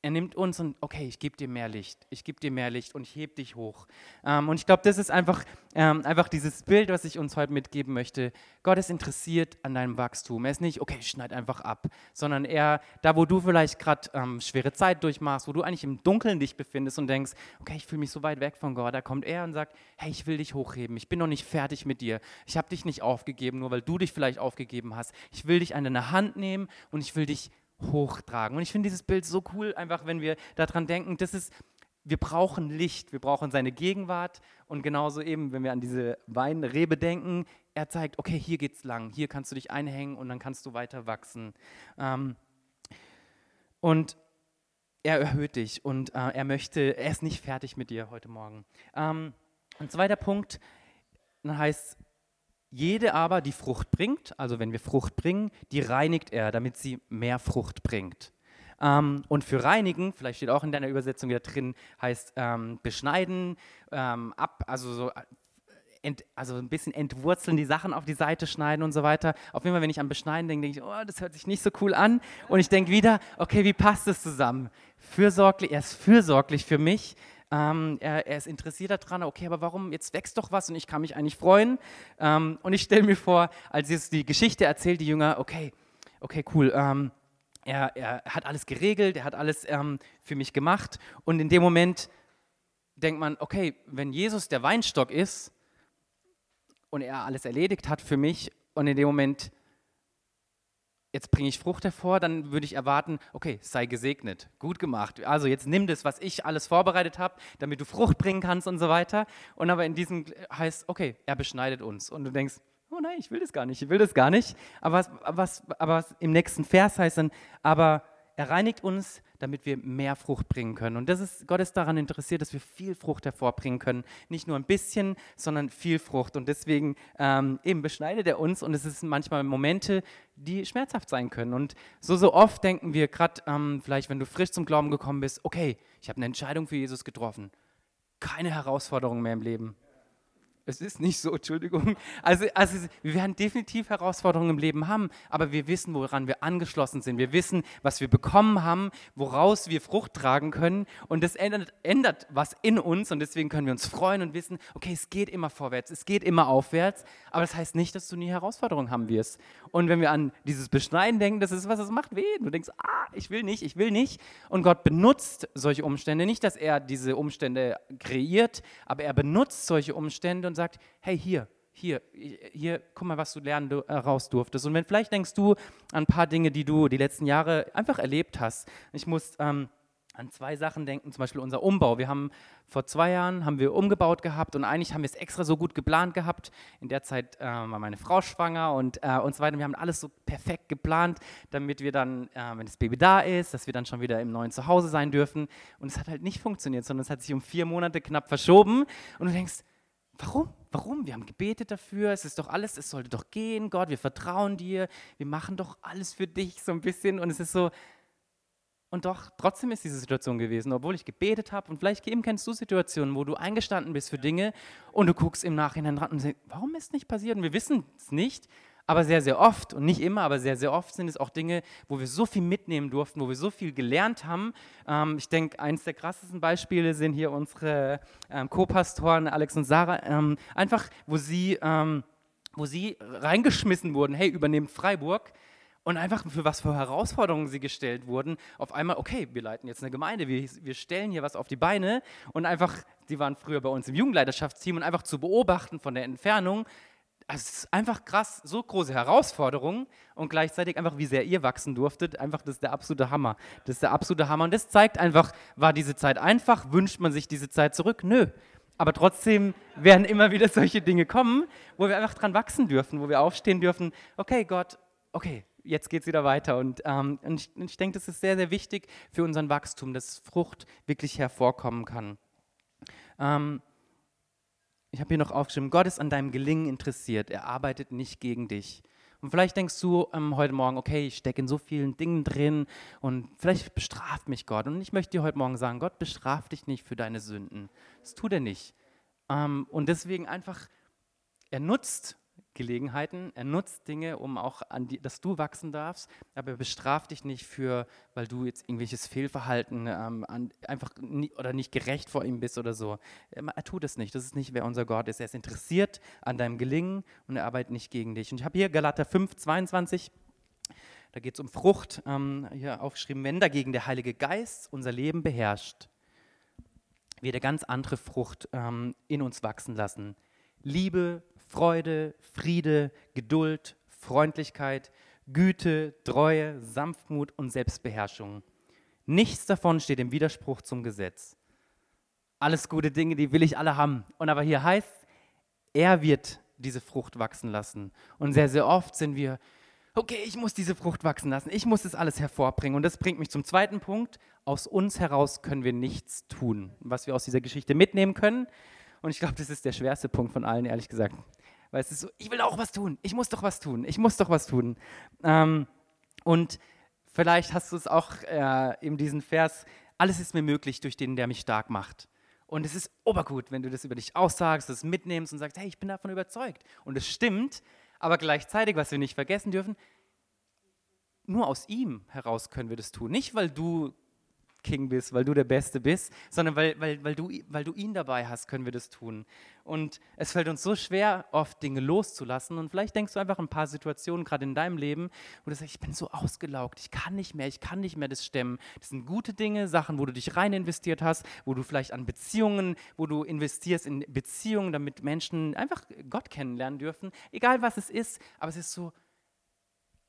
er nimmt uns und, okay, ich gebe dir mehr Licht, ich gebe dir mehr Licht und ich heb dich hoch. Ähm, und ich glaube, das ist einfach, ähm, einfach dieses Bild, was ich uns heute mitgeben möchte. Gott ist interessiert an deinem Wachstum. Er ist nicht, okay, schneid einfach ab, sondern er, da wo du vielleicht gerade ähm, schwere Zeit durchmachst, wo du eigentlich im Dunkeln dich befindest und denkst, okay, ich fühle mich so weit weg von Gott, da kommt er und sagt, hey, ich will dich hochheben, ich bin noch nicht fertig mit dir, ich habe dich nicht aufgegeben, nur weil du dich vielleicht aufgegeben hast. Ich will dich an deine Hand nehmen und ich will dich hochtragen. Und ich finde dieses Bild so cool, einfach wenn wir daran denken, das ist, wir brauchen Licht, wir brauchen seine Gegenwart und genauso eben, wenn wir an diese Weinrebe denken, er zeigt, okay, hier geht's lang, hier kannst du dich einhängen und dann kannst du weiter wachsen. Ähm, und er erhöht dich und äh, er möchte, er ist nicht fertig mit dir heute Morgen. Ähm, ein zweiter Punkt, dann heißt jede aber, die Frucht bringt, also wenn wir Frucht bringen, die reinigt er, damit sie mehr Frucht bringt. Ähm, und für reinigen, vielleicht steht auch in deiner Übersetzung wieder drin, heißt ähm, beschneiden, ähm, ab, also so äh, Ent, also ein bisschen entwurzeln, die Sachen auf die Seite schneiden und so weiter. Auf jeden Fall, wenn ich an Beschneiden denke, denke ich, oh, das hört sich nicht so cool an. Und ich denke wieder, okay, wie passt das zusammen? Fürsorglich, er ist fürsorglich für mich. Ähm, er, er, ist interessiert daran, okay, aber warum, jetzt wächst doch was und ich kann mich eigentlich freuen. Ähm, und ich stelle mir vor, als jetzt die Geschichte erzählt, die Jünger, okay, okay, cool, ähm, er, er, hat alles geregelt, er hat alles ähm, für mich gemacht. Und in dem Moment denkt man, okay, wenn Jesus der Weinstock ist und er alles erledigt hat für mich und in dem Moment jetzt bringe ich Frucht hervor, dann würde ich erwarten, okay, sei gesegnet, gut gemacht. Also jetzt nimm das, was ich alles vorbereitet habe, damit du Frucht bringen kannst und so weiter. Und aber in diesem heißt, okay, er beschneidet uns. Und du denkst, oh nein, ich will das gar nicht, ich will das gar nicht. Aber was, aber was im nächsten Vers heißt dann, aber er reinigt uns, damit wir mehr Frucht bringen können. Und das ist, Gott ist daran interessiert, dass wir viel Frucht hervorbringen können. Nicht nur ein bisschen, sondern viel Frucht. Und deswegen ähm, eben beschneidet er uns und es sind manchmal Momente, die schmerzhaft sein können. Und so, so oft denken wir, gerade ähm, vielleicht, wenn du frisch zum Glauben gekommen bist, okay, ich habe eine Entscheidung für Jesus getroffen. Keine Herausforderungen mehr im Leben. Es ist nicht so, Entschuldigung. Also, also wir werden definitiv Herausforderungen im Leben haben, aber wir wissen, woran wir angeschlossen sind. Wir wissen, was wir bekommen haben, woraus wir Frucht tragen können. Und das ändert, ändert was in uns und deswegen können wir uns freuen und wissen, okay, es geht immer vorwärts, es geht immer aufwärts, aber das heißt nicht, dass du nie Herausforderungen haben wirst. Und wenn wir an dieses Beschneiden denken, das ist was, das macht weh. Du denkst, ah, ich will nicht, ich will nicht. Und Gott benutzt solche Umstände. Nicht, dass er diese Umstände kreiert, aber er benutzt solche Umstände und sagt, hey, hier, hier, hier, guck mal, was du lernen äh, raus durftest. Und wenn vielleicht denkst du an ein paar Dinge, die du die letzten Jahre einfach erlebt hast. Ich muss ähm, an zwei Sachen denken, zum Beispiel unser Umbau. Wir haben vor zwei Jahren haben wir umgebaut gehabt und eigentlich haben wir es extra so gut geplant gehabt. In der Zeit äh, war meine Frau schwanger und, äh, und so weiter. Wir haben alles so perfekt geplant, damit wir dann, äh, wenn das Baby da ist, dass wir dann schon wieder im neuen Zuhause sein dürfen. Und es hat halt nicht funktioniert, sondern es hat sich um vier Monate knapp verschoben. Und du denkst, warum? Warum? Wir haben gebetet dafür, es ist doch alles, es sollte doch gehen, Gott, wir vertrauen dir, wir machen doch alles für dich so ein bisschen. Und es ist so, und doch, trotzdem ist diese Situation gewesen, obwohl ich gebetet habe. Und vielleicht eben kennst du Situationen, wo du eingestanden bist für Dinge und du guckst im Nachhinein dran und sagst, warum ist es nicht passiert? Und wir wissen es nicht, aber sehr, sehr oft, und nicht immer, aber sehr, sehr oft sind es auch Dinge, wo wir so viel mitnehmen durften, wo wir so viel gelernt haben. Ähm, ich denke, eines der krassesten Beispiele sind hier unsere ähm, Co-Pastoren Alex und Sarah. Ähm, einfach, wo sie, ähm, wo sie reingeschmissen wurden, hey, übernehmt Freiburg und einfach für was für Herausforderungen sie gestellt wurden, auf einmal, okay, wir leiten jetzt eine Gemeinde, wir, wir stellen hier was auf die Beine und einfach, die waren früher bei uns im Jugendleiterschaftsteam und einfach zu beobachten von der Entfernung, also es ist einfach krass, so große Herausforderungen und gleichzeitig einfach, wie sehr ihr wachsen durftet, einfach, das ist der absolute Hammer. Das ist der absolute Hammer und das zeigt einfach, war diese Zeit einfach, wünscht man sich diese Zeit zurück? Nö. Aber trotzdem werden immer wieder solche Dinge kommen, wo wir einfach dran wachsen dürfen, wo wir aufstehen dürfen, okay, Gott, okay, jetzt geht es wieder weiter. Und, ähm, und ich, ich denke, das ist sehr, sehr wichtig für unseren Wachstum, dass Frucht wirklich hervorkommen kann. Ähm, ich habe hier noch aufgeschrieben, Gott ist an deinem Gelingen interessiert. Er arbeitet nicht gegen dich. Und vielleicht denkst du ähm, heute Morgen, okay, ich stecke in so vielen Dingen drin und vielleicht bestraft mich Gott. Und ich möchte dir heute Morgen sagen, Gott bestraft dich nicht für deine Sünden. Das tut er nicht. Ähm, und deswegen einfach, er nutzt Gelegenheiten. Er nutzt Dinge, um auch die, dass du wachsen darfst, aber er bestraft dich nicht für, weil du jetzt irgendwelches Fehlverhalten ähm, an, einfach nie, oder nicht gerecht vor ihm bist oder so. Er, er, tut es nicht. Das ist nicht, wer unser Gott ist. Er ist interessiert an deinem Gelingen und er arbeitet nicht gegen dich. Und ich habe hier Galater 5, 22. Da geht es um Frucht. Ähm, hier aufgeschrieben, wenn dagegen der Heilige Geist unser Leben beherrscht, wird er ganz andere Frucht ähm, in uns wachsen lassen. Liebe, Freude, Friede, Geduld, Freundlichkeit, Güte, Treue, Sanftmut und Selbstbeherrschung. Nichts davon steht im Widerspruch zum Gesetz. Alles gute Dinge, die will ich alle haben. Und aber hier heißt, er wird diese Frucht wachsen lassen. Und sehr, sehr oft sind wir, okay, ich muss diese Frucht wachsen lassen, ich muss das alles hervorbringen. Und das bringt mich zum zweiten Punkt. Aus uns heraus können wir nichts tun. Was wir aus dieser Geschichte mitnehmen können, und ich glaube, das ist der schwerste Punkt von allen, ehrlich gesagt. Weil es ist so, ich will auch was tun, ich muss doch was tun, ich muss doch was tun. Ähm, und vielleicht hast du es auch äh, in diesem Vers, alles ist mir möglich durch den, der mich stark macht. Und es ist obergut, wenn du das über dich aussagst, das mitnimmst und sagst, hey, ich bin davon überzeugt. Und es stimmt, aber gleichzeitig, was wir nicht vergessen dürfen, nur aus ihm heraus können wir das tun. Nicht, weil du King bist, weil du der Beste bist, sondern weil, weil, weil, du, weil du ihn dabei hast, können wir das tun. Und es fällt uns so schwer, oft Dinge loszulassen. Und vielleicht denkst du einfach ein paar Situationen, gerade in deinem Leben, wo du sagst, ich bin so ausgelaugt, ich kann nicht mehr, ich kann nicht mehr das stemmen. Das sind gute Dinge, Sachen, wo du dich rein investiert hast, wo du vielleicht an Beziehungen, wo du investierst in Beziehungen, damit Menschen einfach Gott kennenlernen dürfen. Egal was es ist, aber es ist so,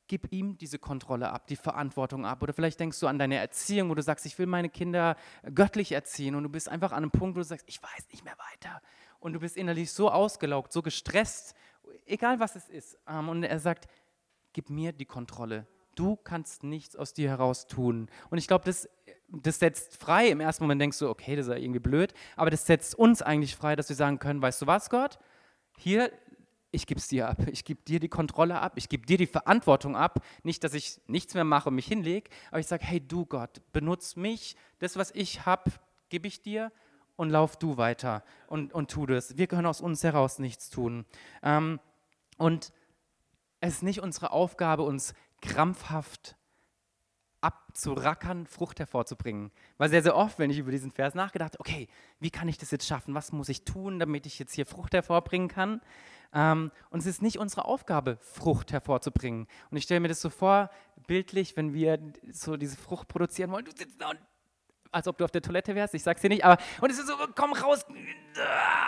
gib ihm diese Kontrolle ab, die Verantwortung ab. Oder vielleicht denkst du an deine Erziehung, wo du sagst, ich will meine Kinder göttlich erziehen und du bist einfach an einem Punkt, wo du sagst, ich weiß nicht mehr weiter. Und du bist innerlich so ausgelaugt, so gestresst, egal was es ist. Ähm, und er sagt, gib mir die Kontrolle. Du kannst nichts aus dir heraus tun. Und ich glaube, das, das setzt frei. Im ersten Moment denkst du, okay, das ist irgendwie blöd. Aber das setzt uns eigentlich frei, dass wir sagen können, weißt du was, Gott? Hier ich gebe es dir ab. Ich gebe dir die Kontrolle ab. Ich gebe dir die Verantwortung ab. Nicht, dass ich nichts mehr mache und mich hinlege, aber ich sage, hey du Gott, benutz mich. Das, was ich habe, gebe ich dir und lauf du weiter und, und tu das. Wir können aus uns heraus nichts tun. Ähm, und es ist nicht unsere Aufgabe, uns krampfhaft abzurackern, Frucht hervorzubringen. Weil sehr, sehr oft, wenn ich über diesen Vers nachgedacht habe, okay, wie kann ich das jetzt schaffen? Was muss ich tun, damit ich jetzt hier Frucht hervorbringen kann? Ähm, und es ist nicht unsere Aufgabe, Frucht hervorzubringen. Und ich stelle mir das so vor, bildlich, wenn wir so diese Frucht produzieren wollen. Du sitzt da und als ob du auf der Toilette wärst, ich sag's dir nicht, aber und es ist so, komm raus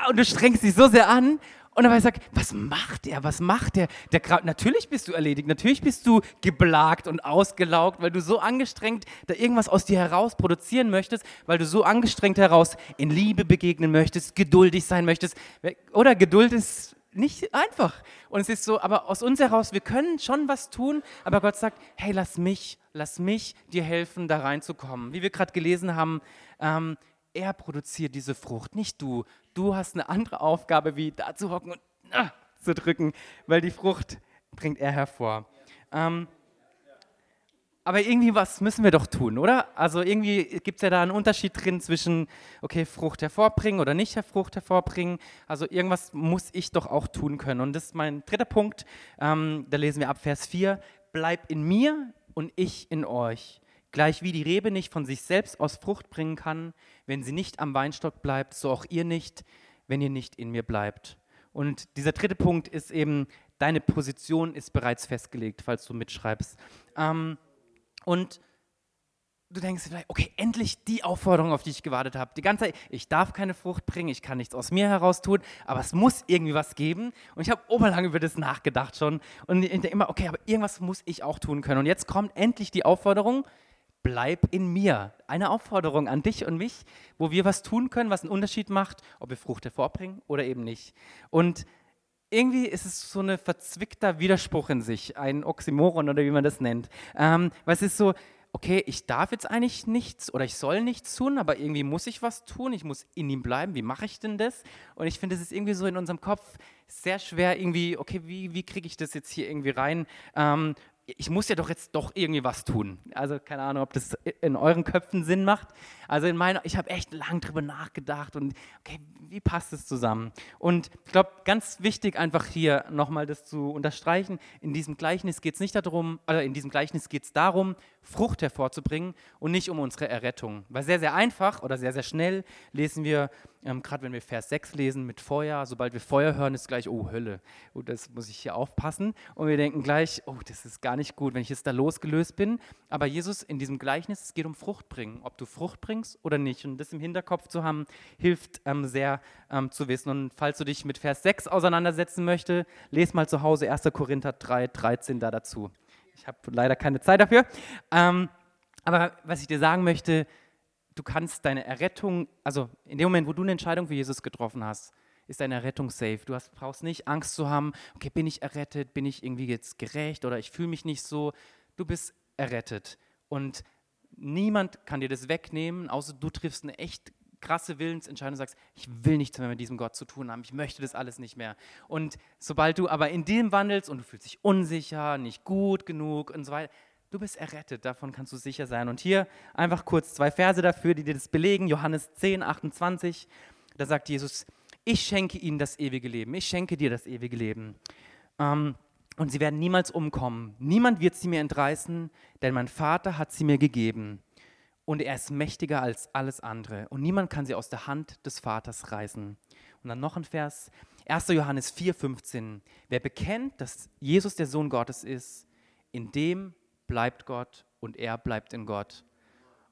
und du strengst dich so sehr an Und dabei sagt, was macht er? Was macht er? Der Grab, natürlich bist du erledigt, natürlich bist du geplagt und ausgelaugt, weil du so angestrengt da irgendwas aus dir heraus produzieren möchtest, weil du so angestrengt heraus in Liebe begegnen möchtest, geduldig sein möchtest. Oder Geduld ist nicht einfach. Und es ist so, aber aus uns heraus, wir können schon was tun, aber Gott sagt, hey, lass mich, lass mich dir helfen, da reinzukommen. Wie wir gerade gelesen haben, ähm, er produziert diese Frucht, nicht du. Du hast eine andere Aufgabe, wie da zu hocken und ah, zu drücken, weil die Frucht bringt er hervor. Ähm, aber irgendwie was müssen wir doch tun, oder? Also irgendwie gibt es ja da einen Unterschied drin zwischen, okay, Frucht hervorbringen oder nicht Frucht hervorbringen. Also irgendwas muss ich doch auch tun können. Und das ist mein dritter Punkt. Ähm, da lesen wir ab Vers 4. Bleib in mir und ich in euch. Gleich wie die Rebe nicht von sich selbst aus Frucht bringen kann, wenn sie nicht am Weinstock bleibt, so auch ihr nicht, wenn ihr nicht in mir bleibt. Und dieser dritte Punkt ist eben, deine Position ist bereits festgelegt, falls du mitschreibst. Ähm, und du denkst vielleicht, okay, endlich die Aufforderung, auf die ich gewartet habe. Die ganze Zeit, ich darf keine Frucht bringen, ich kann nichts aus mir heraus tun, aber es muss irgendwie was geben. Und ich habe oberlang über das nachgedacht schon. Und ich denke immer, okay, aber irgendwas muss ich auch tun können. Und jetzt kommt endlich die Aufforderung, bleib in mir. Eine Aufforderung an dich und mich, wo wir was tun können, was einen Unterschied macht, ob wir Frucht hervorbringen oder eben nicht. Und irgendwie ist es so ein verzwickter Widerspruch in sich, ein Oxymoron oder wie man das nennt. Ähm, weil es ist so, okay, ich darf jetzt eigentlich nichts oder ich soll nichts tun, aber irgendwie muss ich was tun, ich muss in ihm bleiben, wie mache ich denn das? Und ich finde, es ist irgendwie so in unserem Kopf sehr schwer, irgendwie, okay, wie, wie kriege ich das jetzt hier irgendwie rein? Ähm, ich muss ja doch jetzt doch irgendwie was tun. Also keine Ahnung, ob das in euren Köpfen Sinn macht. Also in meiner, ich habe echt lang drüber nachgedacht und okay, wie passt es zusammen? Und ich glaube, ganz wichtig einfach hier nochmal das zu unterstreichen, in diesem Gleichnis geht es nicht darum, oder in diesem Gleichnis geht es darum, Frucht hervorzubringen und nicht um unsere Errettung. Weil sehr, sehr einfach oder sehr, sehr schnell lesen wir, ähm, gerade wenn wir Vers 6 lesen mit Feuer, sobald wir Feuer hören, ist gleich, oh Hölle, oh, das muss ich hier aufpassen. Und wir denken gleich, oh, das ist gar nicht gut, wenn ich jetzt da losgelöst bin. Aber Jesus in diesem Gleichnis, es geht um Frucht bringen, ob du Frucht bringst oder nicht. Und das im Hinterkopf zu haben, hilft ähm, sehr ähm, zu wissen. Und falls du dich mit Vers 6 auseinandersetzen möchtest, lese mal zu Hause 1. Korinther 3, 13 da dazu. Ich habe leider keine Zeit dafür. Ähm, aber was ich dir sagen möchte, du kannst deine Errettung, also in dem Moment, wo du eine Entscheidung für Jesus getroffen hast, ist deine Errettung safe. Du hast, brauchst nicht Angst zu haben, okay, bin ich errettet, bin ich irgendwie jetzt gerecht oder ich fühle mich nicht so. Du bist errettet. Und niemand kann dir das wegnehmen, außer du triffst eine echt krasse Willensentscheidung und sagst, ich will nichts mehr mit diesem Gott zu tun haben, ich möchte das alles nicht mehr. Und sobald du aber in dem wandelst und du fühlst dich unsicher, nicht gut genug und so weiter, du bist errettet, davon kannst du sicher sein. Und hier einfach kurz zwei Verse dafür, die dir das belegen. Johannes 10, 28, da sagt Jesus, ich schenke ihnen das ewige Leben, ich schenke dir das ewige Leben. Ähm, und sie werden niemals umkommen. Niemand wird sie mir entreißen, denn mein Vater hat sie mir gegeben und er ist mächtiger als alles andere und niemand kann sie aus der Hand des Vaters reißen. Und dann noch ein Vers, 1. Johannes 4,15. Wer bekennt, dass Jesus der Sohn Gottes ist, in dem bleibt Gott und er bleibt in Gott.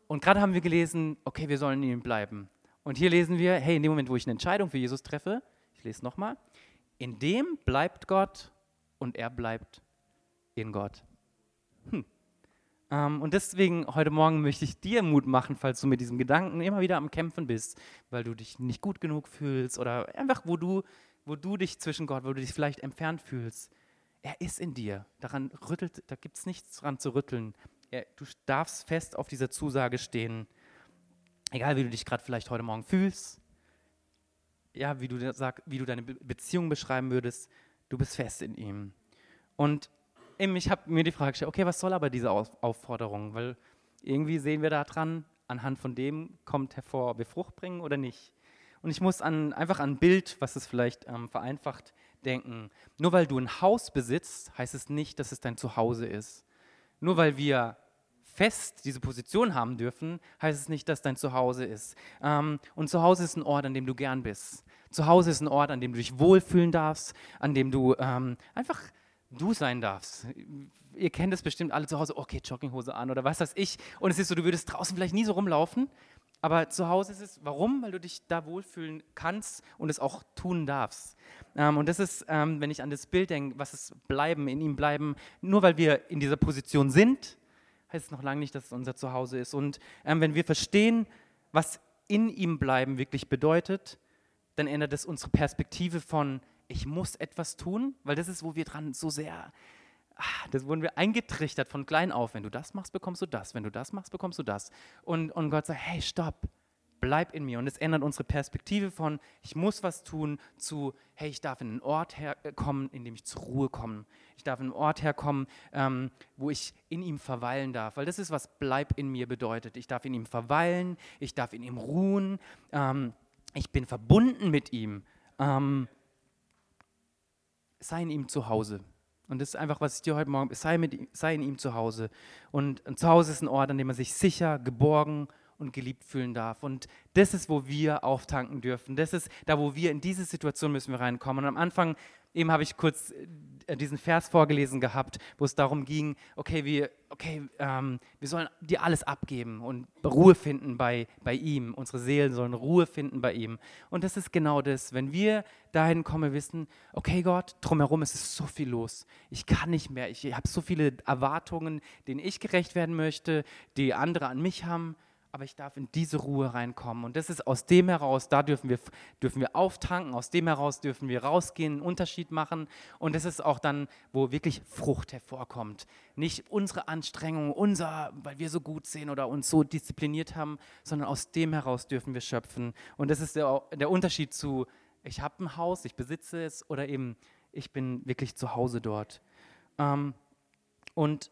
Und gerade haben wir gelesen, okay, wir sollen in ihm bleiben. Und hier lesen wir, hey, in dem Moment, wo ich eine Entscheidung für Jesus treffe, ich lese nochmal, in dem bleibt Gott und er bleibt in Gott. Hm. Ähm, und deswegen heute Morgen möchte ich dir Mut machen, falls du mit diesem Gedanken immer wieder am Kämpfen bist, weil du dich nicht gut genug fühlst oder einfach, wo du, wo du dich zwischen Gott, wo du dich vielleicht entfernt fühlst. Er ist in dir. Daran rüttelt, da gibt es nichts dran zu rütteln. Er, du darfst fest auf dieser Zusage stehen. Egal, wie du dich gerade vielleicht heute Morgen fühlst, ja, wie du, sag, wie du deine Beziehung beschreiben würdest, du bist fest in ihm. Und ich habe mir die Frage gestellt, okay, was soll aber diese Aufforderung? Weil irgendwie sehen wir da dran, anhand von dem kommt hervor, ob wir Frucht bringen oder nicht. Und ich muss an, einfach an ein Bild, was es vielleicht ähm, vereinfacht, denken. Nur weil du ein Haus besitzt, heißt es nicht, dass es dein Zuhause ist. Nur weil wir fest diese Position haben dürfen, heißt es nicht, dass dein Zuhause ist. Ähm, und Zuhause ist ein Ort, an dem du gern bist. Zuhause ist ein Ort, an dem du dich wohlfühlen darfst, an dem du ähm, einfach du sein darfst. Ihr kennt es bestimmt alle zu Hause, okay, Jogginghose an oder was weiß ich. Und es ist so, du würdest draußen vielleicht nie so rumlaufen, aber zu Hause ist es, warum? Weil du dich da wohlfühlen kannst und es auch tun darfst. Ähm, und das ist, ähm, wenn ich an das Bild denke, was ist bleiben, in ihm bleiben, nur weil wir in dieser Position sind, heißt es noch lange nicht, dass es unser Zuhause ist. Und ähm, wenn wir verstehen, was in ihm bleiben wirklich bedeutet, dann ändert es unsere Perspektive von, ich muss etwas tun, weil das ist, wo wir dran so sehr das wurden wir eingetrichtert von klein auf. Wenn du das machst, bekommst du das. Wenn du das machst, bekommst du das. Und, und Gott sagt, hey, stopp, bleib in mir. Und es ändert unsere Perspektive von, ich muss was tun, zu, hey, ich darf in einen Ort herkommen, in dem ich zur Ruhe komme. Ich darf in einen Ort herkommen, ähm, wo ich in ihm verweilen darf. Weil das ist, was bleib in mir bedeutet. Ich darf in ihm verweilen, ich darf in ihm ruhen, ähm, ich bin verbunden mit ihm. Ähm, sei in ihm zu Hause. Und das ist einfach, was ich dir heute Morgen, sei, mit, sei in ihm zu Hause. Und ein Zuhause ist ein Ort, an dem man sich sicher, geborgen und geliebt fühlen darf. Und das ist, wo wir auftanken dürfen. Das ist da, wo wir in diese Situation müssen wir reinkommen. Und am Anfang Eben habe ich kurz äh, diesen Vers vorgelesen gehabt, wo es darum ging, okay, wir, okay, ähm, wir sollen dir alles abgeben und Ruhe finden bei, bei ihm. Unsere Seelen sollen Ruhe finden bei ihm. Und das ist genau das. Wenn wir dahin kommen, wissen, okay Gott, drumherum ist es so viel los. Ich kann nicht mehr. Ich habe so viele Erwartungen, denen ich gerecht werden möchte, die andere an mich haben aber ich darf in diese Ruhe reinkommen. Und das ist aus dem heraus, da dürfen wir, dürfen wir auftanken, aus dem heraus dürfen wir rausgehen, einen Unterschied machen. Und das ist auch dann, wo wirklich Frucht hervorkommt. Nicht unsere Anstrengung, unser, weil wir so gut sehen oder uns so diszipliniert haben, sondern aus dem heraus dürfen wir schöpfen. Und das ist der, der Unterschied zu, ich habe ein Haus, ich besitze es oder eben, ich bin wirklich zu Hause dort. Ähm, und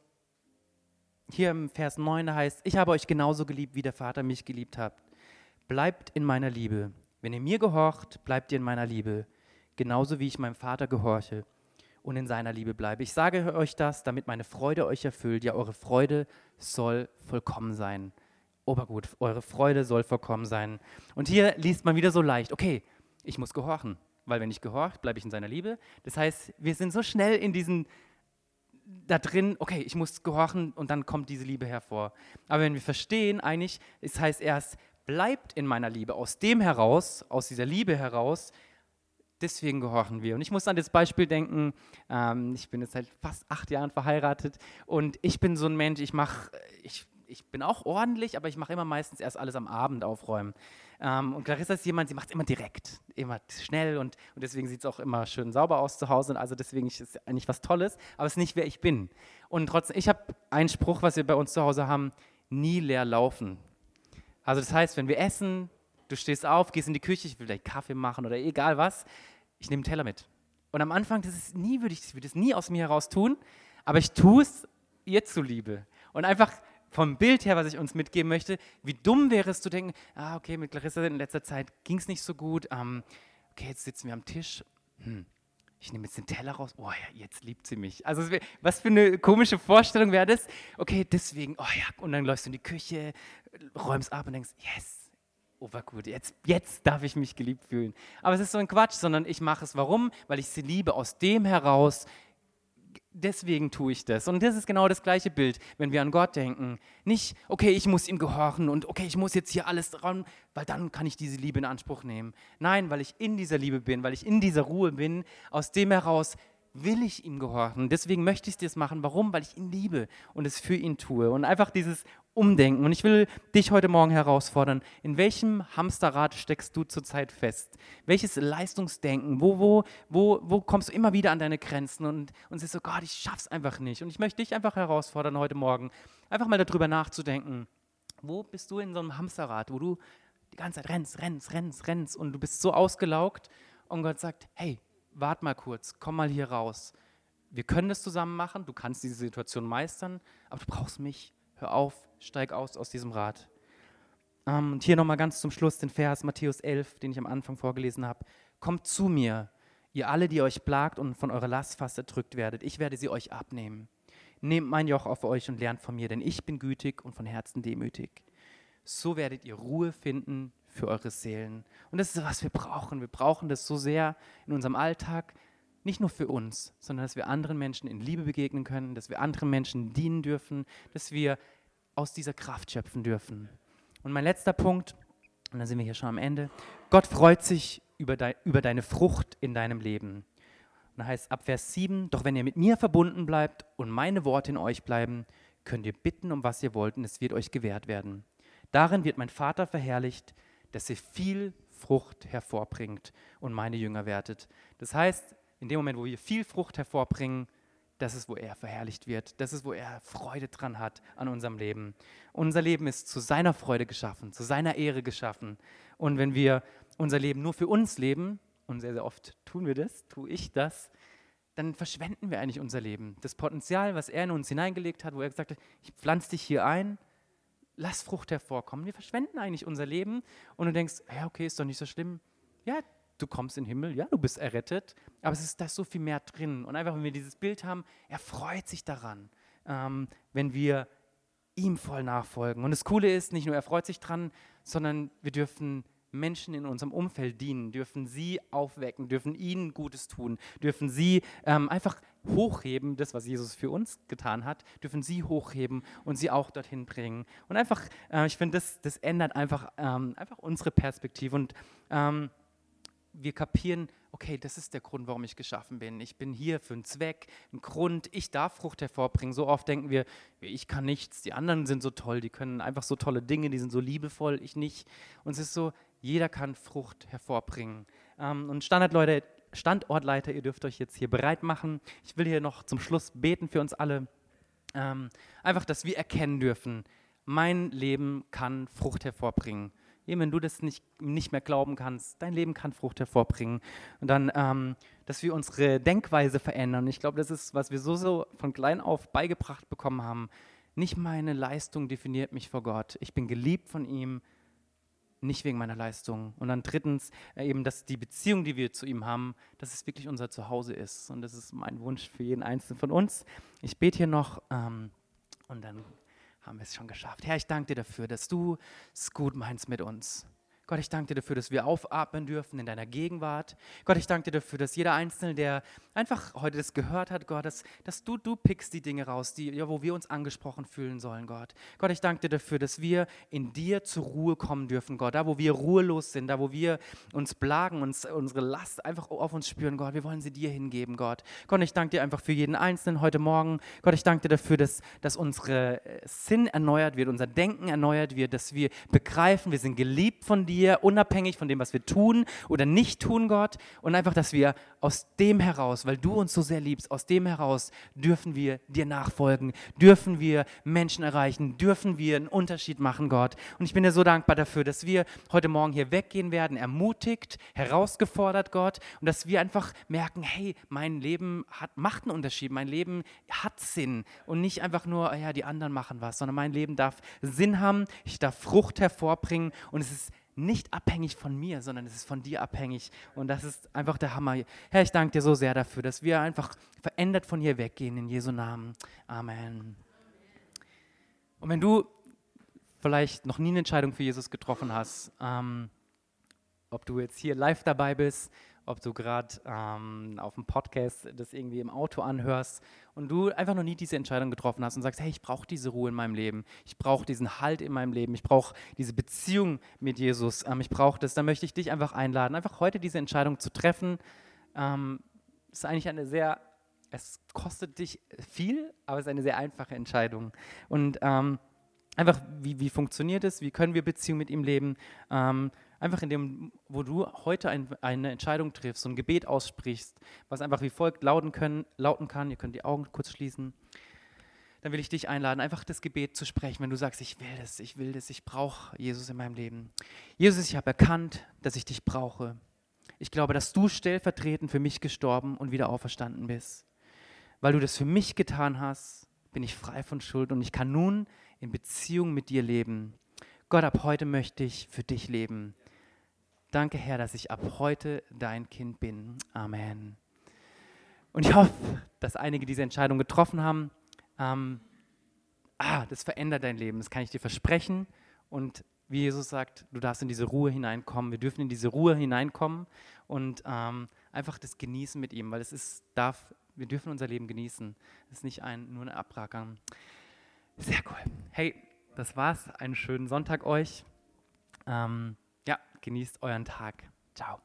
hier im Vers 9 heißt, ich habe euch genauso geliebt, wie der Vater mich geliebt hat. Bleibt in meiner Liebe. Wenn ihr mir gehorcht, bleibt ihr in meiner Liebe, genauso wie ich meinem Vater gehorche und in seiner Liebe bleibe. Ich sage euch das, damit meine Freude euch erfüllt. Ja, eure Freude soll vollkommen sein. Obergut, eure Freude soll vollkommen sein. Und hier liest man wieder so leicht, okay, ich muss gehorchen, weil wenn ich gehorcht, bleibe ich in seiner Liebe. Das heißt, wir sind so schnell in diesen da drin, okay, ich muss gehorchen und dann kommt diese Liebe hervor. Aber wenn wir verstehen, eigentlich, es heißt erst, bleibt in meiner Liebe, aus dem heraus, aus dieser Liebe heraus, deswegen gehorchen wir. Und ich muss an das Beispiel denken, ähm, ich bin jetzt seit fast acht Jahren verheiratet und ich bin so ein Mensch, ich mache, ich ich bin auch ordentlich, aber ich mache immer meistens erst alles am Abend aufräumen. Ähm, und Clarissa ist jemand, sie macht es immer direkt, immer schnell und, und deswegen sieht es auch immer schön sauber aus zu Hause. Und also deswegen ist es eigentlich was Tolles, aber es ist nicht, wer ich bin. Und trotzdem, ich habe einen Spruch, was wir bei uns zu Hause haben, nie leer laufen. Also das heißt, wenn wir essen, du stehst auf, gehst in die Küche, ich will vielleicht Kaffee machen oder egal was, ich nehme einen Teller mit. Und am Anfang, das ist nie, würde ich, würde es nie aus mir heraus tun, aber ich tue es ihr zuliebe. Und einfach vom Bild her, was ich uns mitgeben möchte, wie dumm wäre es zu denken, ah, okay, mit Clarissa in letzter Zeit ging es nicht so gut, ähm, okay, jetzt sitzen wir am Tisch, hm, ich nehme jetzt den Teller raus, oh ja, jetzt liebt sie mich. Also was für eine komische Vorstellung wäre das? Okay, deswegen, oh ja, und dann läufst du in die Küche, räumst ab und denkst, yes, oh war gut, jetzt, jetzt darf ich mich geliebt fühlen. Aber es ist so ein Quatsch, sondern ich mache es, warum? Weil ich sie liebe, aus dem heraus, deswegen tue ich das. Und das ist genau das gleiche Bild, wenn wir an Gott denken. Nicht, okay, ich muss ihm gehorchen und okay, ich muss jetzt hier alles dran, weil dann kann ich diese Liebe in Anspruch nehmen. Nein, weil ich in dieser Liebe bin, weil ich in dieser Ruhe bin, aus dem heraus will ich ihm gehorchen. Deswegen möchte ich es machen. Warum? Weil ich ihn liebe und es für ihn tue. Und einfach dieses Umdenken. Und ich will dich heute Morgen herausfordern, in welchem Hamsterrad steckst du zurzeit fest? Welches Leistungsdenken? Wo, wo, wo, wo kommst du immer wieder an deine Grenzen und, und siehst so, Gott, ich schaff's einfach nicht. Und ich möchte dich einfach herausfordern heute Morgen, einfach mal darüber nachzudenken. Wo bist du in so einem Hamsterrad, wo du die ganze Zeit rennst, rennst, rennst, rennst und du bist so ausgelaugt und Gott sagt, hey, wart mal kurz, komm mal hier raus. Wir können das zusammen machen, du kannst diese Situation meistern, aber du brauchst mich. Hör auf, steig aus aus diesem Rad. Ähm, und hier nochmal ganz zum Schluss den Vers Matthäus 11, den ich am Anfang vorgelesen habe. Kommt zu mir, ihr alle, die euch plagt und von eurer Last fast erdrückt werdet. Ich werde sie euch abnehmen. Nehmt mein Joch auf euch und lernt von mir, denn ich bin gütig und von Herzen demütig. So werdet ihr Ruhe finden für eure Seelen. Und das ist, was wir brauchen. Wir brauchen das so sehr in unserem Alltag, nicht nur für uns, sondern dass wir anderen Menschen in Liebe begegnen können, dass wir anderen Menschen dienen dürfen, dass wir aus dieser Kraft schöpfen dürfen. Und mein letzter Punkt, und dann sind wir hier schon am Ende, Gott freut sich über, de, über deine Frucht in deinem Leben. Und da heißt ab Vers 7, doch wenn ihr mit mir verbunden bleibt und meine Worte in euch bleiben, könnt ihr bitten, um was ihr wollt, und es wird euch gewährt werden. Darin wird mein Vater verherrlicht, dass ihr viel Frucht hervorbringt und meine Jünger werdet. Das heißt, in dem Moment, wo wir viel Frucht hervorbringen, das ist, wo er verherrlicht wird. Das ist, wo er Freude dran hat an unserem Leben. Unser Leben ist zu seiner Freude geschaffen, zu seiner Ehre geschaffen. Und wenn wir unser Leben nur für uns leben, und sehr, sehr oft tun wir das, tue ich das, dann verschwenden wir eigentlich unser Leben. Das Potenzial, was er in uns hineingelegt hat, wo er gesagt hat, ich pflanze dich hier ein, lass Frucht hervorkommen. Wir verschwenden eigentlich unser Leben und du denkst, ja, okay, ist doch nicht so schlimm. Ja, du kommst in den Himmel, ja, du bist errettet, aber es ist da so viel mehr drin. Und einfach, wenn wir dieses Bild haben, er freut sich daran, ähm, wenn wir ihm voll nachfolgen. Und das Coole ist, nicht nur er freut sich dran, sondern wir dürfen Menschen in unserem Umfeld dienen, dürfen sie aufwecken, dürfen ihnen Gutes tun, dürfen sie ähm, einfach hochheben, das, was Jesus für uns getan hat, dürfen sie hochheben und sie auch dorthin bringen. Und einfach, äh, ich finde, das, das ändert einfach, ähm, einfach unsere Perspektive und ähm, wir kapieren, okay, das ist der Grund, warum ich geschaffen bin. Ich bin hier für einen Zweck, einen Grund. Ich darf Frucht hervorbringen. So oft denken wir, ich kann nichts, die anderen sind so toll, die können einfach so tolle Dinge, die sind so liebevoll, ich nicht. Und es ist so, jeder kann Frucht hervorbringen. Ähm, und Standardleute, Standortleiter, ihr dürft euch jetzt hier bereit machen. Ich will hier noch zum Schluss beten für uns alle. Ähm, einfach, dass wir erkennen dürfen, mein Leben kann Frucht hervorbringen. Eben, wenn du das nicht, nicht mehr glauben kannst, dein Leben kann Frucht hervorbringen. Und dann, ähm, dass wir unsere Denkweise verändern. Ich glaube, das ist, was wir so, so von klein auf beigebracht bekommen haben. Nicht meine Leistung definiert mich vor Gott. Ich bin geliebt von ihm, nicht wegen meiner Leistung. Und dann drittens äh, eben, dass die Beziehung, die wir zu ihm haben, dass es wirklich unser Zuhause ist. Und das ist mein Wunsch für jeden Einzelnen von uns. Ich bete hier noch ähm, und dann haben wir es schon geschafft. Herr, ich danke dir dafür, dass du es gut meinst mit uns. Gott, ich danke dir dafür, dass wir aufatmen dürfen in deiner Gegenwart. Gott, ich danke dir dafür, dass jeder Einzelne, der einfach heute das gehört hat, Gott, dass, dass du, du pickst die Dinge raus, die, ja, wo wir uns angesprochen fühlen sollen, Gott. Gott, ich danke dir dafür, dass wir in dir zur Ruhe kommen dürfen, Gott. Da, wo wir ruhelos sind, da, wo wir uns plagen, uns, unsere Last einfach auf uns spüren, Gott. Wir wollen sie dir hingeben, Gott. Gott, ich danke dir einfach für jeden Einzelnen heute Morgen. Gott, ich danke dir dafür, dass, dass unsere Sinn erneuert wird, unser Denken erneuert wird, dass wir begreifen, wir sind geliebt von dir dir, unabhängig von dem, was wir tun oder nicht tun, Gott. Und einfach, dass wir aus dem heraus, weil du uns so sehr liebst, aus dem heraus dürfen wir dir nachfolgen, dürfen wir Menschen erreichen, dürfen wir einen Unterschied machen, Gott. Und ich bin dir so dankbar dafür, dass wir heute Morgen hier weggehen werden, ermutigt, herausgefordert, Gott. Und dass wir einfach merken, hey, mein Leben hat, macht einen Unterschied, mein Leben hat Sinn. Und nicht einfach nur, ja, die anderen machen was, sondern mein Leben darf Sinn haben, ich darf Frucht hervorbringen und es ist nicht abhängig von mir, sondern es ist von dir abhängig. Und das ist einfach der Hammer. Herr, ich danke dir so sehr dafür, dass wir einfach verändert von hier weggehen. In Jesu Namen. Amen. Und wenn du vielleicht noch nie eine Entscheidung für Jesus getroffen hast, ähm, ob du jetzt hier live dabei bist ob du gerade ähm, auf dem Podcast das irgendwie im Auto anhörst und du einfach noch nie diese Entscheidung getroffen hast und sagst, hey, ich brauche diese Ruhe in meinem Leben, ich brauche diesen Halt in meinem Leben, ich brauche diese Beziehung mit Jesus, ähm, ich brauche das, dann möchte ich dich einfach einladen, einfach heute diese Entscheidung zu treffen. Ähm, ist eigentlich eine sehr, es kostet dich viel, aber es ist eine sehr einfache Entscheidung. Und ähm, einfach, wie, wie funktioniert es, wie können wir Beziehung mit ihm leben? Einfach in dem, wo du heute ein, eine Entscheidung triffst, so ein Gebet aussprichst, was einfach wie folgt lauten, können, lauten kann, ihr könnt die Augen kurz schließen, dann will ich dich einladen, einfach das Gebet zu sprechen, wenn du sagst, ich will das, ich will das, ich brauche Jesus in meinem Leben. Jesus, ich habe erkannt, dass ich dich brauche. Ich glaube, dass du stellvertretend für mich gestorben und wieder auferstanden bist. Weil du das für mich getan hast, bin ich frei von Schuld und ich kann nun in Beziehung mit dir leben. Gott, ab heute möchte ich für dich leben. Danke, Herr, dass ich ab heute dein Kind bin. Amen. Und ich hoffe, dass einige diese Entscheidung getroffen haben. Ähm, ah, das verändert dein Leben, das kann ich dir versprechen. Und wie Jesus sagt, du darfst in diese Ruhe hineinkommen. Wir dürfen in diese Ruhe hineinkommen und ähm, einfach das genießen mit ihm, weil es ist, darf, wir dürfen unser Leben genießen. Es ist nicht ein, nur ein Abrackern. Sehr cool. Hey, das war's. Einen schönen Sonntag euch. Ähm, genießt euren Tag. Ciao.